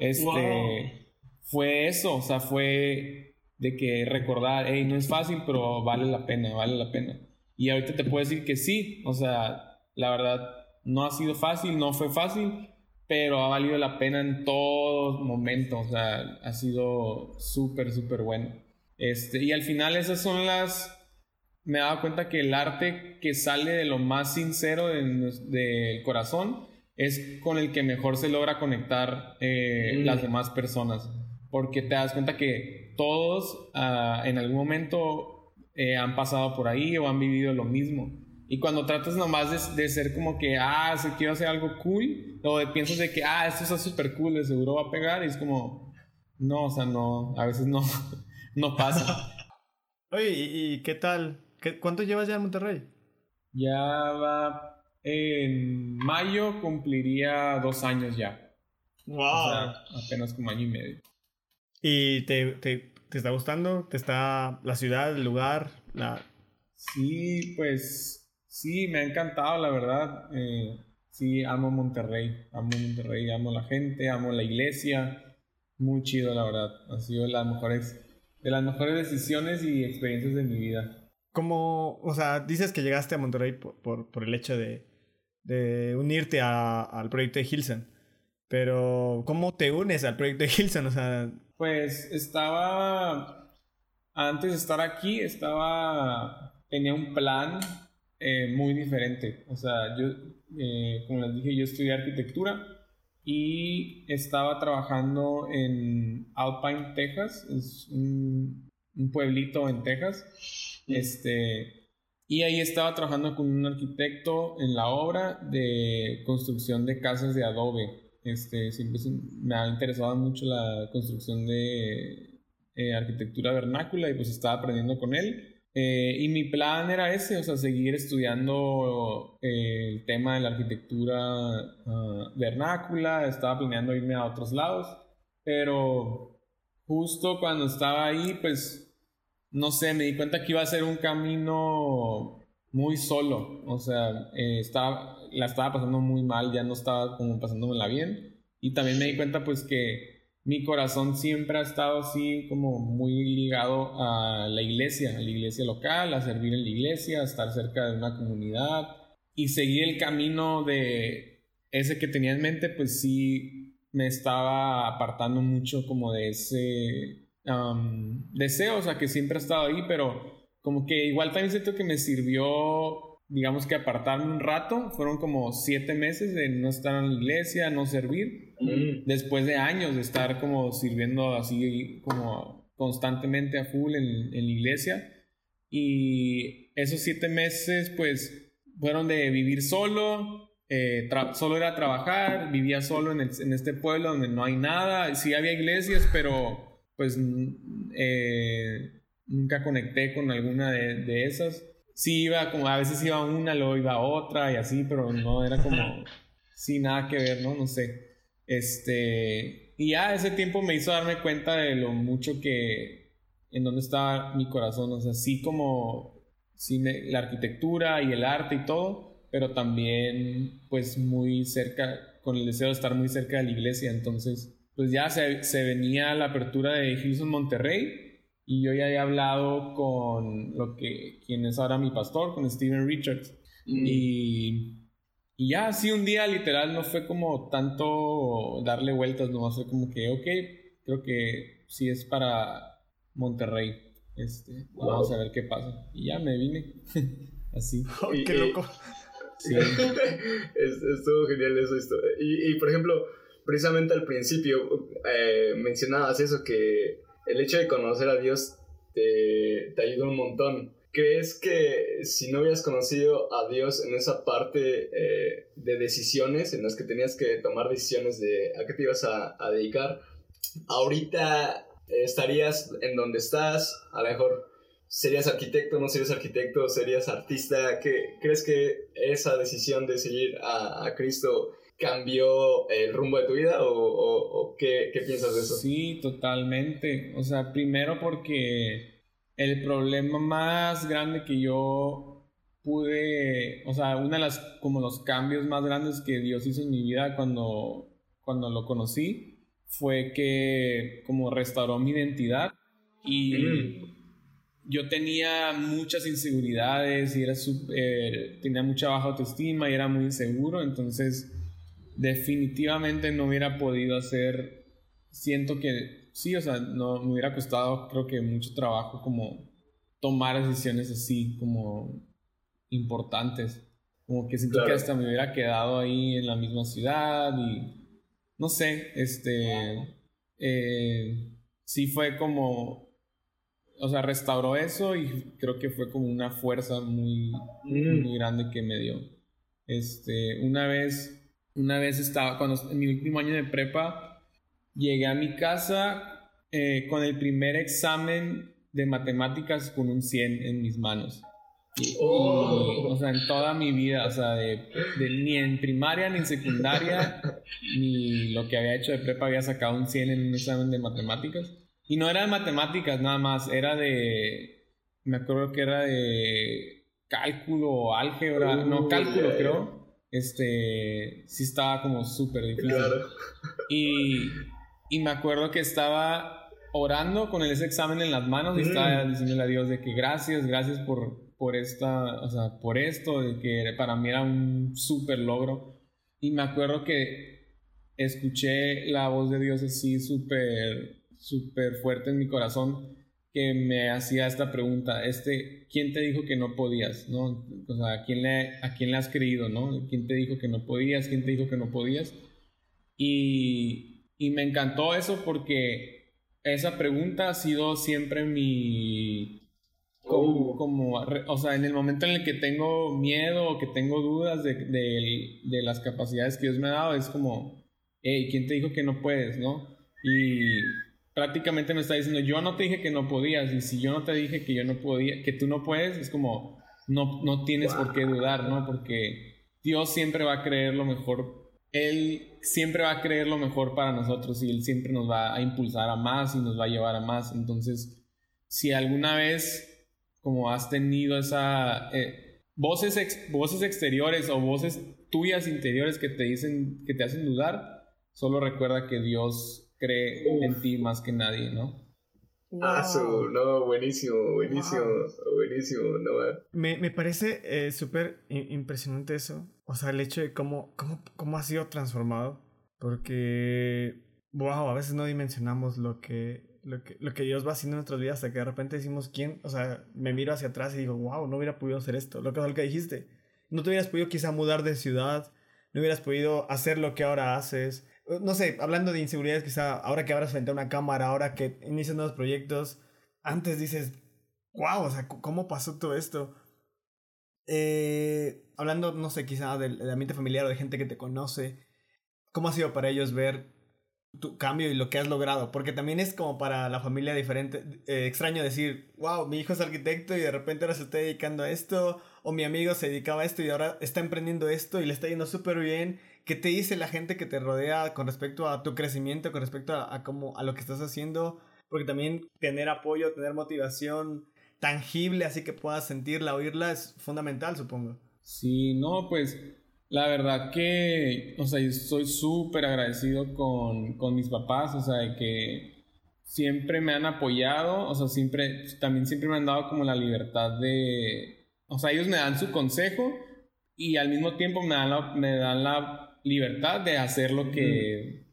este fue eso, o sea, fue de que recordar, hey, no es fácil, pero vale la pena, vale la pena. Y ahorita te puedo decir que sí, o sea, la verdad, no ha sido fácil, no fue fácil, pero ha valido la pena en todos momentos, o sea, ha sido súper, súper bueno. Este, y al final esas son las... Me he dado cuenta que el arte que sale de lo más sincero del corazón es con el que mejor se logra conectar eh, mm. las demás personas. Porque te das cuenta que todos ah, en algún momento eh, han pasado por ahí o han vivido lo mismo. Y cuando tratas nomás de, ser como que, ah, si quiero hacer algo cool, o piensas de que, ah, esto está súper cool, de seguro va a pegar, y es como, no, o sea, no, a veces no, <laughs> no pasa. <laughs> Oye, ¿y, qué tal? ¿Cuánto llevas ya en Monterrey? Ya va, en mayo cumpliría dos años ya. Wow. apenas como año y medio. ¿Y te, ¿Te está gustando? ¿Te está la ciudad, el lugar? La... Sí, pues sí, me ha encantado, la verdad. Eh, sí, amo Monterrey, amo Monterrey, amo la gente, amo la iglesia. Muy chido, la verdad. Ha sido de las mejores, de las mejores decisiones y experiencias de mi vida. Como, o sea, dices que llegaste a Monterrey por, por, el hecho de, de unirte a, al proyecto de Hilson. Pero, ¿cómo te unes al proyecto de Hilson? O sea... Pues estaba, antes de estar aquí, estaba, tenía un plan eh, muy diferente. O sea, yo, eh, como les dije, yo estudié arquitectura y estaba trabajando en Alpine, Texas. Es un, un pueblito en Texas. Este, y ahí estaba trabajando con un arquitecto en la obra de construcción de casas de adobe. Este, siempre me ha interesado mucho la construcción de eh, arquitectura vernácula y pues estaba aprendiendo con él. Eh, y mi plan era ese, o sea, seguir estudiando eh, el tema de la arquitectura ah, vernácula, estaba planeando irme a otros lados, pero justo cuando estaba ahí, pues no sé, me di cuenta que iba a ser un camino muy solo. O sea, eh, estaba, la estaba pasando muy mal, ya no estaba como pasándomela bien. Y también me di cuenta pues que mi corazón siempre ha estado así como muy ligado a la iglesia, a la iglesia local, a servir en la iglesia, a estar cerca de una comunidad y seguir el camino de ese que tenía en mente, pues sí me estaba apartando mucho como de ese deseo, o sea, que siempre ha estado ahí, pero como que igual también siento que me sirvió, digamos que apartarme un rato, fueron como siete meses de no estar en la iglesia, no servir, mm. después de años de estar como sirviendo así como constantemente a full en, en la iglesia. Y esos siete meses pues fueron de vivir solo, eh, solo era trabajar, vivía solo en, en, este pueblo donde no hay nada, sí había iglesias, pero pues eh, nunca conecté con alguna de, esas. Sí iba como, a veces iba una, luego iba otra y así, pero no era como, sí, nada que ver, ¿no? No sé. Este, y ya ese tiempo me hizo darme cuenta de lo mucho que, en dónde estaba mi corazón, o sea, sí como, sí la arquitectura y el arte y todo, pero también pues muy cerca, con el deseo de estar muy cerca de la iglesia, entonces pues ya se, venía la apertura de Hilson Monterrey y yo ya he hablado con lo que quien es ahora mi pastor, con Steven Richards. Mm. Y, y, ya así un día literal no fue como tanto darle vueltas, no fue como que, ok, creo que sí es para Monterrey. Este, Vamos a ver qué pasa. Y ya me vine. <laughs> así. <laughs> ¡Qué loco! Sí. <laughs> Estuvo genial eso. Esto. Y, y por ejemplo, precisamente al principio eh, mencionabas eso, que el hecho de conocer a Dios te, te ayudó un montón. ¿Crees que si no hubieras conocido a Dios en esa parte eh, de decisiones, en las que tenías que tomar decisiones de a qué te ibas a, dedicar, ahorita estarías en donde estás, a lo mejor serías arquitecto, no serías arquitecto, serías artista, ¿Qué, ¿crees que esa decisión de seguir a Cristo cambió el rumbo de tu vida o, qué, piensas de eso? Sí, totalmente. O sea, primero porque el problema más grande que yo pude, o sea, una de las, como los cambios más grandes que Dios hizo en mi vida cuando, cuando lo conocí fue que como restauró mi identidad y mm. yo tenía muchas inseguridades y era super, tenía mucha baja autoestima y era muy inseguro, entonces definitivamente no hubiera podido hacer, siento que sí, o sea, no me hubiera costado creo que mucho trabajo como tomar decisiones así como importantes, como que siento que hasta me hubiera quedado ahí en la misma ciudad y no sé, este, eh, sí fue como, o sea, restauró eso y creo que fue como una fuerza muy, mm. muy grande que me dio. Este, una vez una vez estaba, cuando en mi último año de prepa, llegué a mi casa eh, con el primer examen de matemáticas con un 100 en mis manos. Oh. o sea, en toda mi vida, o sea, de, ni en primaria ni en secundaria, <laughs> ni lo que había hecho de prepa había sacado un 100 en un examen de matemáticas. Y no era de matemáticas nada más, era de, me acuerdo que era de cálculo, álgebra, no, cálculo creo. Este, sí estaba como súper difícil. Y, y me acuerdo que estaba orando con ese examen en las manos y estaba mm. diciéndole a Dios de que gracias, gracias por, por esta, o sea, por esto, de que para mí era un súper logro. Y me acuerdo que escuché la voz de Dios así súper, súper fuerte en mi corazón que me hacía esta pregunta, este, ¿quién te dijo que no podías? ¿No? O sea, ¿a quién, le, ¿a quién le has creído? ¿no? ¿Quién te dijo que no podías? ¿Quién te dijo que no podías? Y, y me encantó eso porque esa pregunta ha sido siempre mi... Como, oh. como, o sea, en el momento en el que tengo miedo o que tengo dudas de, de, de las capacidades que Dios me ha dado, es como, hey, ¿quién te dijo que no puedes? ¿No? Y prácticamente me está diciendo, yo no te dije que no podías, y si yo no te dije que yo no podía, que tú no puedes, es como, no, no tienes por qué dudar, ¿no? Porque Dios siempre va a creer lo mejor, Él siempre va a creer lo mejor para nosotros y Él siempre nos va a impulsar a más y nos va a llevar a más. Entonces, si alguna vez, como has tenido esa... Eh, voces, voces exteriores o voces tuyas interiores que te dicen, que te hacen dudar, solo recuerda que Dios cree en ti más que nadie, ¿no? Ah, no, buenísimo, buenísimo, buenísimo, no. Eh. Me, me parece eh, súper impresionante eso. O sea, el hecho de cómo, cómo, cómo ha sido transformado. Porque, wow, a veces no dimensionamos lo que, lo que, lo que Dios va haciendo en nuestras vidas hasta que de repente decimos, ¿quién? O sea, me miro hacia atrás y digo, wow, no hubiera podido hacer esto. Lo que, lo que dijiste. No te hubieras podido quizá mudar de ciudad, no hubieras podido hacer lo que ahora haces no sé, hablando de inseguridades, quizá ahora que abras frente a una cámara, ahora que inicias nuevos proyectos, antes dices, wow, o sea, ¿cómo pasó todo esto? Eh, hablando, no sé, quizá del, del, ambiente familiar o de gente que te conoce, ¿cómo ha sido para ellos ver tu cambio y lo que has logrado? Porque también es como para la familia diferente, eh, extraño decir, wow, mi hijo es arquitecto y de repente ahora se está dedicando a esto, o mi amigo se dedicaba a esto y ahora está emprendiendo esto y le está yendo súper bien ¿Qué te dice la gente que te rodea con respecto a tu crecimiento, con respecto a, cómo, a lo que estás haciendo? Porque también tener apoyo, tener motivación tangible, así que puedas sentirla, oírla, es fundamental, supongo. Sí, no, pues la verdad que, o sea, soy súper agradecido con, con, mis papás, o sea, que siempre me han apoyado, o sea, siempre, también siempre me han dado como la libertad de, o sea, ellos me dan su consejo y al mismo tiempo me dan me dan la libertad de hacer lo que,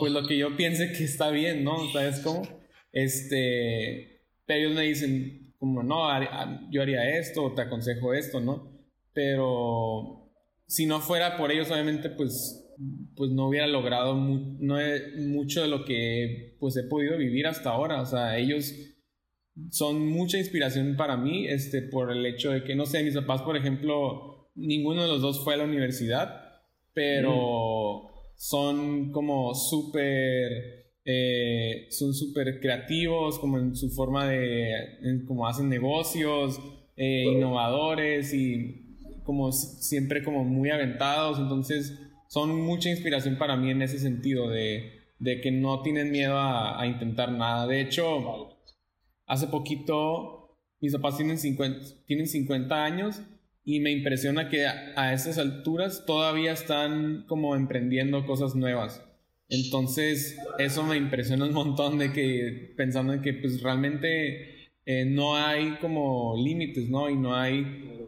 pues lo que yo piense que está bien, ¿no? ¿Sabes cómo? Este, pero ellos me dicen, como, no, yo haría esto, te aconsejo esto, ¿no? Pero si no fuera por ellos, obviamente, pues, pues no hubiera logrado no mucho de lo que pues he podido vivir hasta ahora. O sea, ellos son mucha inspiración para mí, este, por el hecho de que, no sé, mis papás, por ejemplo, ninguno de los dos fue a la universidad pero son como súper, eh, son súper creativos, como en su forma de, como hacen negocios, eh, innovadores y como siempre como muy aventados, entonces son mucha inspiración para mí en ese sentido de, de que no tienen miedo a, a, intentar nada. De hecho, hace poquito mis papás tienen 50, tienen 50 años y me impresiona que a, esas alturas todavía están como emprendiendo cosas nuevas. Entonces, eso me impresiona un montón de que pensando en que pues realmente eh, no hay como límites, ¿no? Y no hay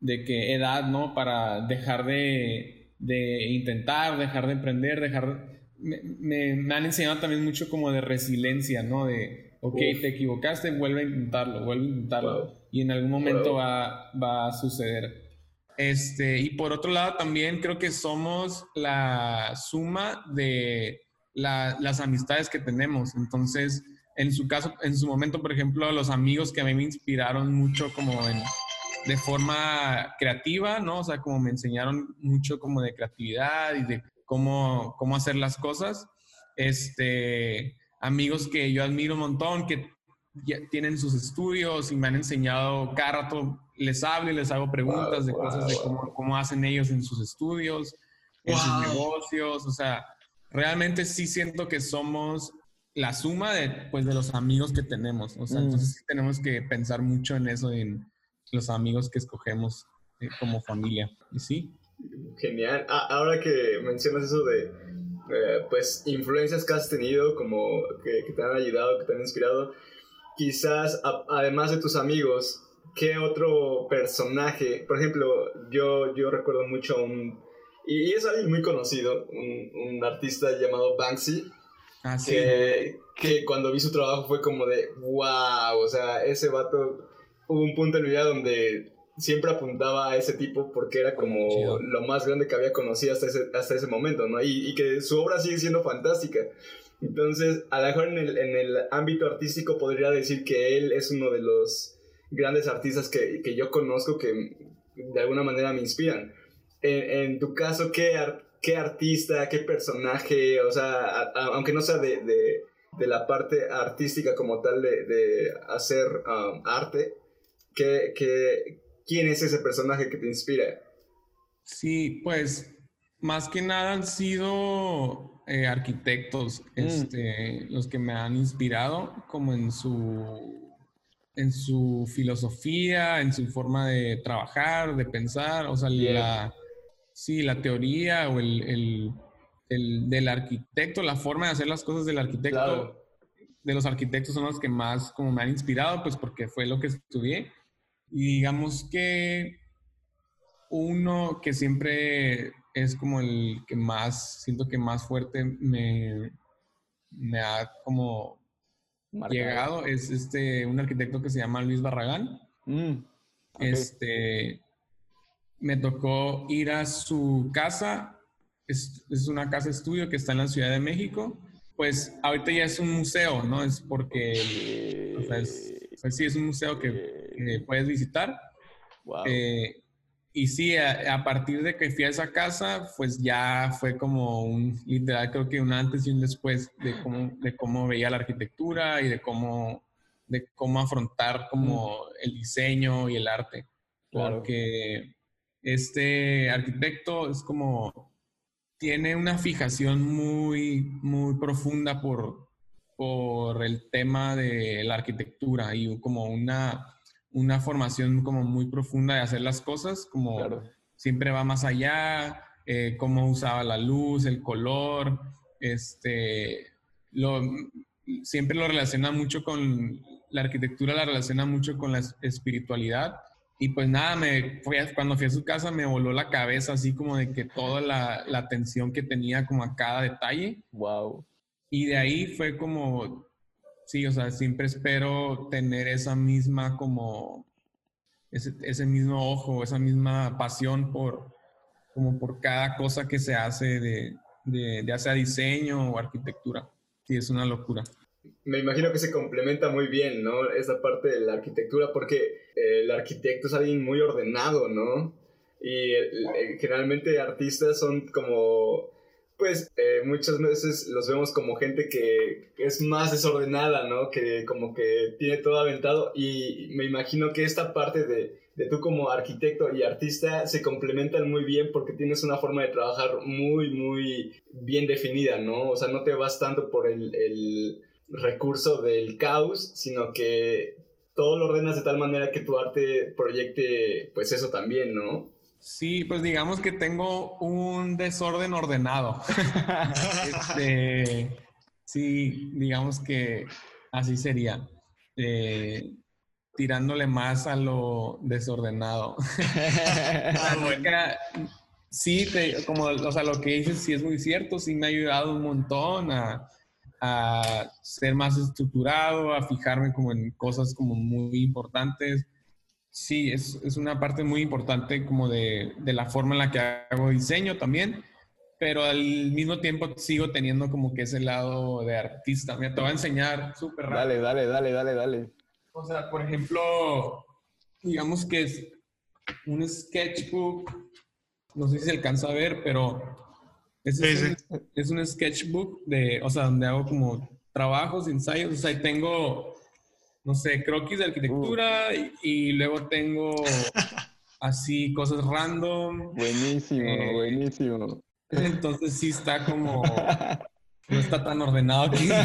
de que edad, ¿no? Para dejar de, de intentar, dejar de emprender, dejar... Me, me, me, han enseñado también mucho como de resiliencia, ¿no? De, ok, te equivocaste, vuelve a intentarlo, vuelve a intentarlo y en algún momento va, va, a suceder. Este, y por otro lado, también creo que somos la suma de las amistades que tenemos. Entonces, en su caso, en su momento, por ejemplo, los amigos que a mí me inspiraron mucho como en, de forma creativa, ¿no? O sea, como me enseñaron mucho como de creatividad y de cómo, cómo hacer las cosas. Este, amigos que yo admiro un montón, que ya tienen sus estudios y me han enseñado cada rato, les hablo y les hago preguntas de cosas de cómo, cómo, hacen ellos en sus estudios, en sus negocios, o sea, realmente sí siento que somos la suma de, pues, de los amigos que tenemos. O sea, Mm. entonces tenemos que pensar mucho en eso, en los amigos que escogemos eh, como familia. Y sí, Genial. Ah, ahora que mencionas eso de, eh, pues, influencias que has tenido, como que, que te han ayudado, que te han inspirado, quizás, a- además de tus amigos, ¿qué otro personaje? Por ejemplo, yo, yo recuerdo mucho a un... Y, y es alguien muy conocido, un, un artista llamado Banksy, así. que, que cuando vi su trabajo fue como de, wow, o sea, ese vato, hubo un punto en mi vida donde siempre apuntaba a ese tipo porque era como Chido. lo más grande que había conocido hasta ese, hasta ese momento, ¿no? Y, y que su obra sigue siendo fantástica. Entonces, a lo mejor en el, en el ámbito artístico podría decir que él es uno de los grandes artistas que, que yo conozco que de alguna manera me inspiran. En, tu caso, ¿qué, ¿qué artista, qué personaje, o sea, aunque no sea de, de, de la parte artística como tal de, de hacer um, arte, ¿qué, qué, ¿quién es ese personaje que te inspira? Sí, pues más que nada han sido eh, arquitectos este, los que me han inspirado como en su, en su filosofía, en su forma de trabajar, de pensar, o sea, Bien. la, sí, la teoría o el, el- el- del arquitecto, la forma de hacer las cosas del arquitecto, Claro. de los arquitectos son los que más como me han inspirado, pues porque fue lo que estudié. Y digamos que uno que siempre es como el que más, siento que más fuerte me, me ha como Marcado. llegado es este, un arquitecto que se llama Luis Barragán. Mm. Este, me tocó ir a su casa, es, es una casa estudio que está en la Ciudad de México. Pues ahorita ya es un museo, ¿no? Es porque, o sea, es, o sea, sí es un museo que, que puedes visitar. Wow. Eh, y sí, a, a partir de que fui a esa casa, pues ya fue como un, literal, creo que un antes y un después de cómo, de cómo veía la arquitectura y de cómo, de cómo afrontar como el diseño y el arte. Claro. Porque este arquitecto es como, tiene una fijación muy, muy profunda por, por el tema de la arquitectura y como una, una formación como muy profunda de hacer las cosas, como Claro. siempre va más allá, eh, cómo usaba la luz, el color, este, lo, siempre lo relaciona mucho con, la arquitectura la relaciona mucho con la es- espiritualidad. Y pues nada, me, fui a- cuando fui a su casa me voló la cabeza así como de que toda la, la atención que tenía como a cada detalle. Wow. Y de ahí fue como, sí, o sea, siempre espero tener esa misma como, ese, mismo ojo, esa misma pasión por, como por cada cosa que se hace de, de, ya sea diseño o arquitectura. Sí, es una locura. Me imagino que se complementa muy bien, ¿no? Esa parte de la arquitectura, porque el arquitecto es alguien muy ordenado, ¿no? Y generalmente artistas son como, pues eh, muchas veces los vemos como gente que es más desordenada, ¿no? Que como que tiene todo aventado y me imagino que esta parte de, de tú como arquitecto y artista se complementan muy bien porque tienes una forma de trabajar muy, muy bien definida, ¿no? O sea, no te vas tanto por el, el recurso del caos, sino que todo lo ordenas de tal manera que tu arte proyecte pues eso también, ¿no? Sí, pues digamos que tengo un desorden ordenado. <laughs> Este, sí, digamos que así sería. Eh, tirándole más a lo desordenado. <laughs> Ah, bueno. Sí, te- como o sea, lo que dices sí es muy cierto, sí me ha ayudado un montón a, a ser más estructurado, a fijarme como en cosas como muy importantes. Sí, es, es una parte muy importante como de, de la forma en la que hago diseño también, pero al mismo tiempo sigo teniendo como que ese lado de artista. Mira, te voy a enseñar súper rápido. dale, dale, dale, dale, dale. O sea, por ejemplo, digamos que es un sketchbook, no sé si se alcanza a ver, pero es, Sí, un, es un sketchbook de, o sea, donde hago como trabajos, ensayos, o sea, y tengo, no sé, croquis de arquitectura y, y luego tengo <laughs> así cosas random. Buenísimo, Eh, buenísimo. Entonces sí está como, <laughs> no está tan ordenado aquí. <laughs>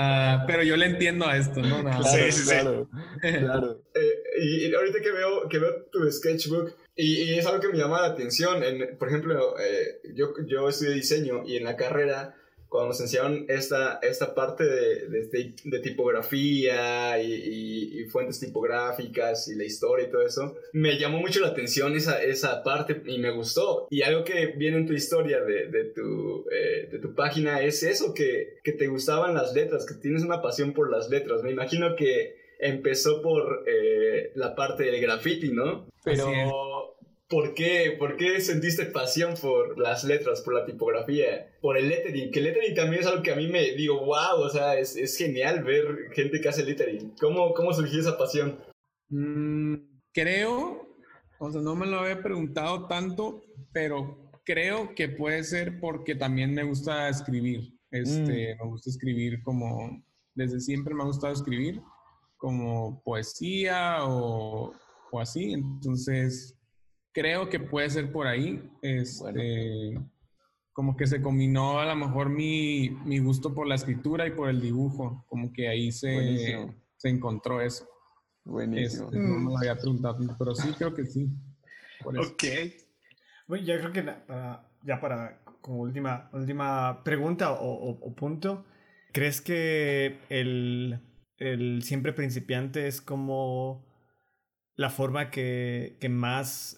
Ah, pero yo le entiendo a esto, ¿no? Nada. Claro, sí, sí. claro, claro. Eh, y, y ahorita que veo, que veo tu sketchbook, y, y es algo que me llama la atención, en, por ejemplo, eh, yo, yo estudié diseño y en la carrera, cuando nos enseñaron esta, esta parte de, de, de- de tipografía y, y- y fuentes tipográficas y la historia y todo eso, me llamó mucho la atención esa, esa parte y me gustó. Y algo que viene en tu historia de, de tu, eh, de tu página es eso, que, que te gustaban las letras, que tienes una pasión por las letras. Me imagino que empezó por eh, la parte del graffiti, ¿no? Así es. Pero, ¿por qué? ¿Por qué sentiste pasión por las letras, por la tipografía, por el lettering? Que el lettering también es algo que a mí me digo, wow, o sea, es, es genial ver gente que hace lettering. ¿Cómo, cómo surgió esa pasión? Mm, creo, o sea, no me lo había preguntado tanto, pero creo que puede ser porque también me gusta escribir. Este, me gusta escribir como, desde siempre me ha gustado escribir, como poesía o, o así. Entonces, creo que puede ser por ahí. Este, como que se combinó a lo mejor mi, mi gusto por la escritura y por el dibujo, como que ahí se, se encontró eso. Buenísimo. Este, no me lo había preguntado, pero sí creo que sí. Por eso. Ok. Bueno, yo creo que para, ya para como última, última pregunta o, o- o punto, ¿crees que el, el siempre principiante es como la forma que, que más,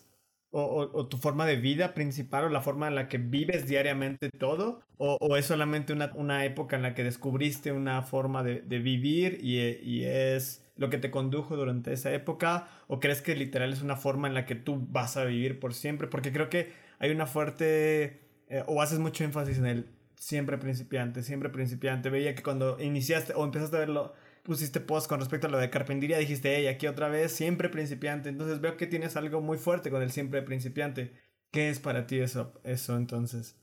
o, o- tu forma de vida principal, o la forma en la que vives diariamente todo, o, o es solamente una, una época en la que descubriste una forma de, de vivir y, e- y es lo que te condujo durante esa época, o crees que literal es una forma en la que tú vas a vivir por siempre, porque creo que hay una fuerte, eh, o haces mucho énfasis en el siempre principiante, siempre principiante. Veía que cuando iniciaste o empezaste a verlo, pusiste post con respecto a lo de carpintería, dijiste, hey, aquí otra vez, siempre principiante. Entonces veo que tienes algo muy fuerte con el siempre principiante. ¿Qué es para ti eso, eso entonces?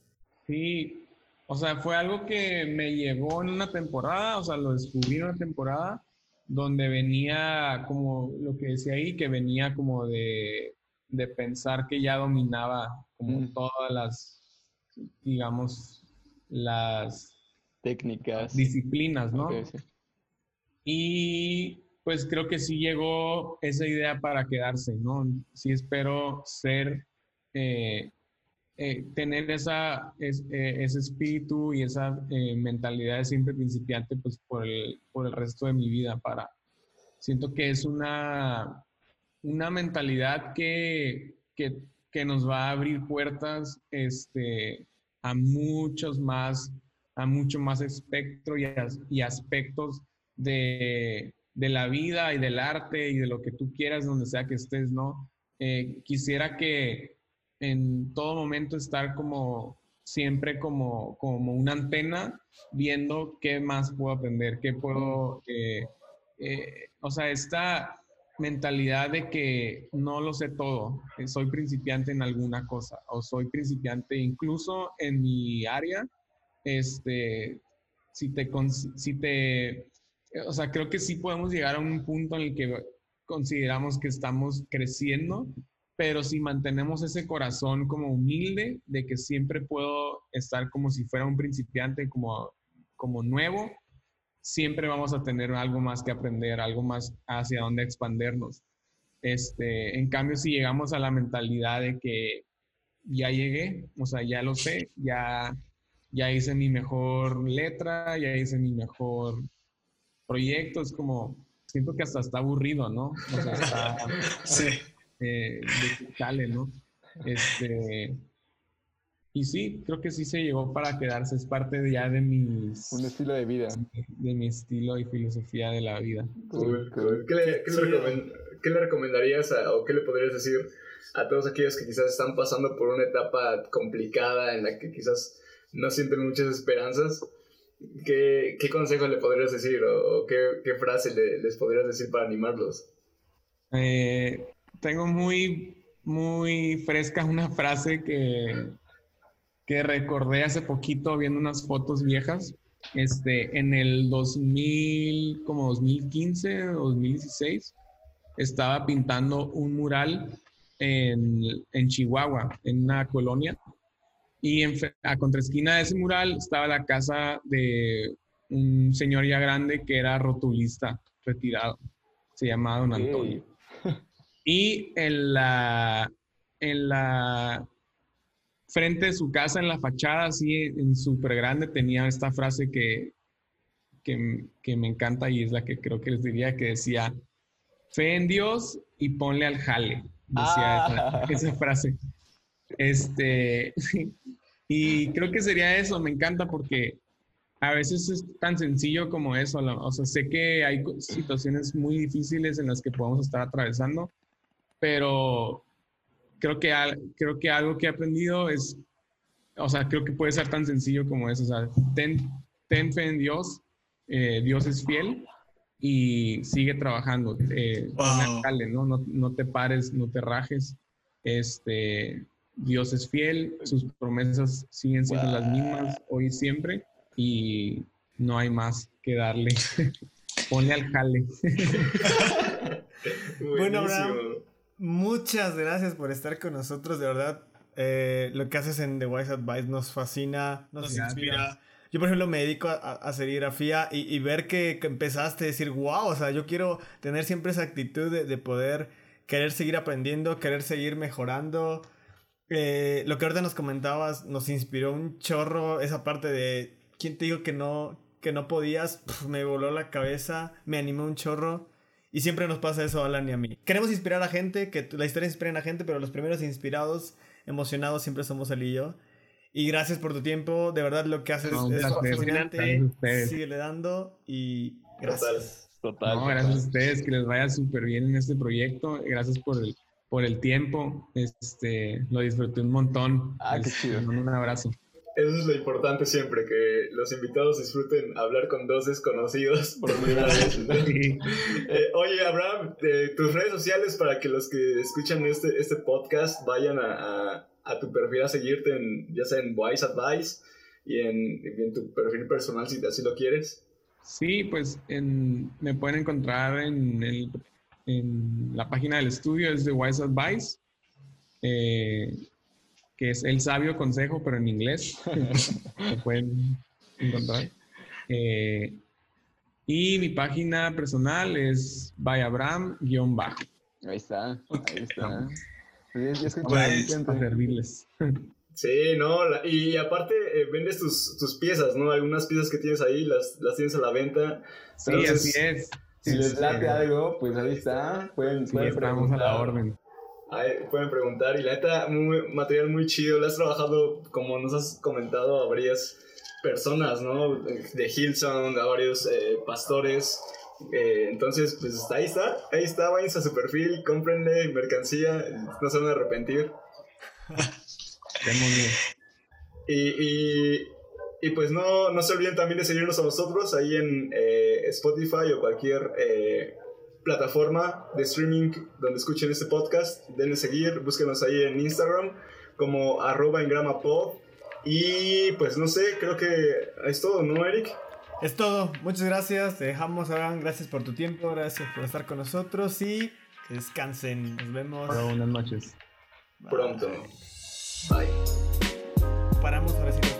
Sí, o sea, fue algo que me llegó en una temporada, o sea, lo descubrí en una temporada donde venía como lo que decía ahí, que venía como de, de pensar que ya dominaba como Mm. todas las, digamos, las Técnicas. disciplinas, ¿no? Sí. Y pues creo que sí llegó esa idea para quedarse, ¿no? Sí espero ser, eh, eh, tener esa, es- eh, ese espíritu y esa eh, mentalidad de siempre principiante pues por el, por el resto de mi vida para, siento que es una, una mentalidad que, que, que nos va a abrir puertas este, a muchos más, a mucho más espectro y, as- y aspectos de, de la vida y del arte y de lo que tú quieras, donde sea que estés, ¿no? Eh, quisiera que en todo momento estar como siempre como, como una antena viendo qué más puedo aprender, qué puedo, eh, eh, o sea, esta mentalidad de que no lo sé todo, soy principiante en alguna cosa o soy principiante incluso en mi área, este, si te, si te, o sea, creo que sí podemos llegar a un punto en el que consideramos que estamos creciendo, pero si mantenemos ese corazón como humilde de que siempre puedo estar como si fuera un principiante, como, como nuevo, siempre vamos a tener algo más que aprender, algo más hacia dónde expandernos. Este, en cambio, si llegamos a la mentalidad de que ya llegué, o sea, ya lo sé, ya, ya hice mi mejor letra, ya hice mi mejor proyecto, es como, siento que hasta está aburrido, ¿no? O sea, <laughs> está, Sí. eh, de que sale, ¿no? Este, y sí, creo que sí se llegó para quedarse, es parte de- ya de mis, Un estilo de vida. de mi estilo y filosofía de la vida. Cool, cool. ¿Qué, le, qué le Sí. recomen- qué le recomendarías a- o qué le podrías decir a todos aquellos que quizás están pasando por una etapa complicada en la que quizás no sienten muchas esperanzas? ¿Qué, qué consejo le podrías decir o, qué, qué frase le- les podrías decir para animarlos? Eh, tengo muy, muy fresca una frase que, que recordé hace poquito viendo unas fotos viejas. Este, en el 2000, como 2015 o 2016, estaba pintando un mural en, en Chihuahua, en una colonia. Y en, a contraesquina de ese mural estaba la casa de un señor ya grande que era rotulista, retirado. Se llamaba Don Antonio. <laughs> Y en la, en la frente de su casa, en la fachada, así en súper grande, tenía esta frase que, que, que me encanta y es la que creo que les diría, que decía, fe en Dios y ponle al jale. Decía Ah. esa, esa frase. Este, <laughs> y creo que sería eso, me encanta porque a veces es tan sencillo como eso. O sea, sé que hay situaciones muy difíciles en las que podemos estar atravesando, pero creo que, creo que algo que he aprendido es, o sea, creo que puede ser tan sencillo como eso. O sea, ten, ten fe en Dios, eh, Dios es fiel y sigue trabajando. Eh, Wow. ¿no? No, no te pares, no te rajes. Este, Dios es fiel, sus promesas siguen siendo las mismas hoy y siempre y no hay más que darle. <laughs> Ponle al jale. <laughs> Bueno, Abraham. Muchas gracias por estar con nosotros, de verdad. eh, lo que haces en The Wise Advice nos fascina, nos, Nos inspira. Yo, por ejemplo, me dedico a, a- a serigrafía y, y ver que, que empezaste a decir, wow, o sea, yo quiero tener siempre esa actitud de, de poder querer seguir aprendiendo, querer seguir mejorando. Eh, lo que ahorita nos comentabas nos inspiró un chorro esa parte de, ¿quién te dijo que no, que no podías? Me voló la cabeza, me animó un chorro. Y siempre nos pasa eso a Alan y a mí. Queremos inspirar a gente, que la historia inspire a la gente, pero los primeros inspirados, emocionados, siempre somos él y yo. Y gracias por tu tiempo. De verdad, lo que haces No, es fascinante. Gracias a ustedes. Síguele dando y gracias. Total. No, total. gracias a ustedes, que les vaya súper bien en este proyecto. Gracias por el, por el tiempo. Este, lo disfruté un montón. Ah, qué Les chido. mando Un abrazo. Eso es lo importante siempre, que los invitados disfruten hablar con dos desconocidos por primera <laughs> vez. ¿no? Sí. Eh, oye, Abraham, eh, tus redes sociales para que los que escuchan este, este podcast vayan a, a- a tu perfil a seguirte, en, ya sea en Wise Advice y en, y en tu perfil personal si así lo quieres. Sí, pues en- me pueden encontrar en, el- en la página del estudio, es de Wise Advice, eh, que es el sabio consejo, pero en inglés. <laughs> Lo pueden encontrar. Eh, y mi página personal es byabram-bajo. Ahí está. Ahí está. Sí, Pues, gente. Para servirles. Sí, no, la- y aparte eh, vendes tus, tus piezas, ¿no? Algunas piezas que tienes ahí las, las tienes a la venta. Sí, Entonces, así es. Si les Este, late algo, pues ahí está. Pueden, Sí, pueden estamos a la preguntar. orden. Ahí pueden preguntar y la neta, muy, material muy chido. Lo has trabajado, como nos has comentado, a varias personas, ¿no? De Hillsong, a varios eh, pastores. Eh, entonces, pues ahí está, ahí está, váyanse a su perfil, cómprenle mercancía, no se van a arrepentir. <laughs> Y, y, y pues no, no se olviden también de seguirnos a nosotros ahí en eh, Spotify o cualquier eh, plataforma de streaming donde escuchen este podcast. Denle seguir, búsquenos ahí en Instagram como arroba en pod. Y pues no sé, creo que es todo, ¿no, Eric? Es todo. Muchas gracias. Te dejamos, Abraham. Gracias por tu tiempo. Gracias por estar con nosotros y que descansen. Nos vemos. Buenas noches. Pronto. Bye. Paramos ahora sí.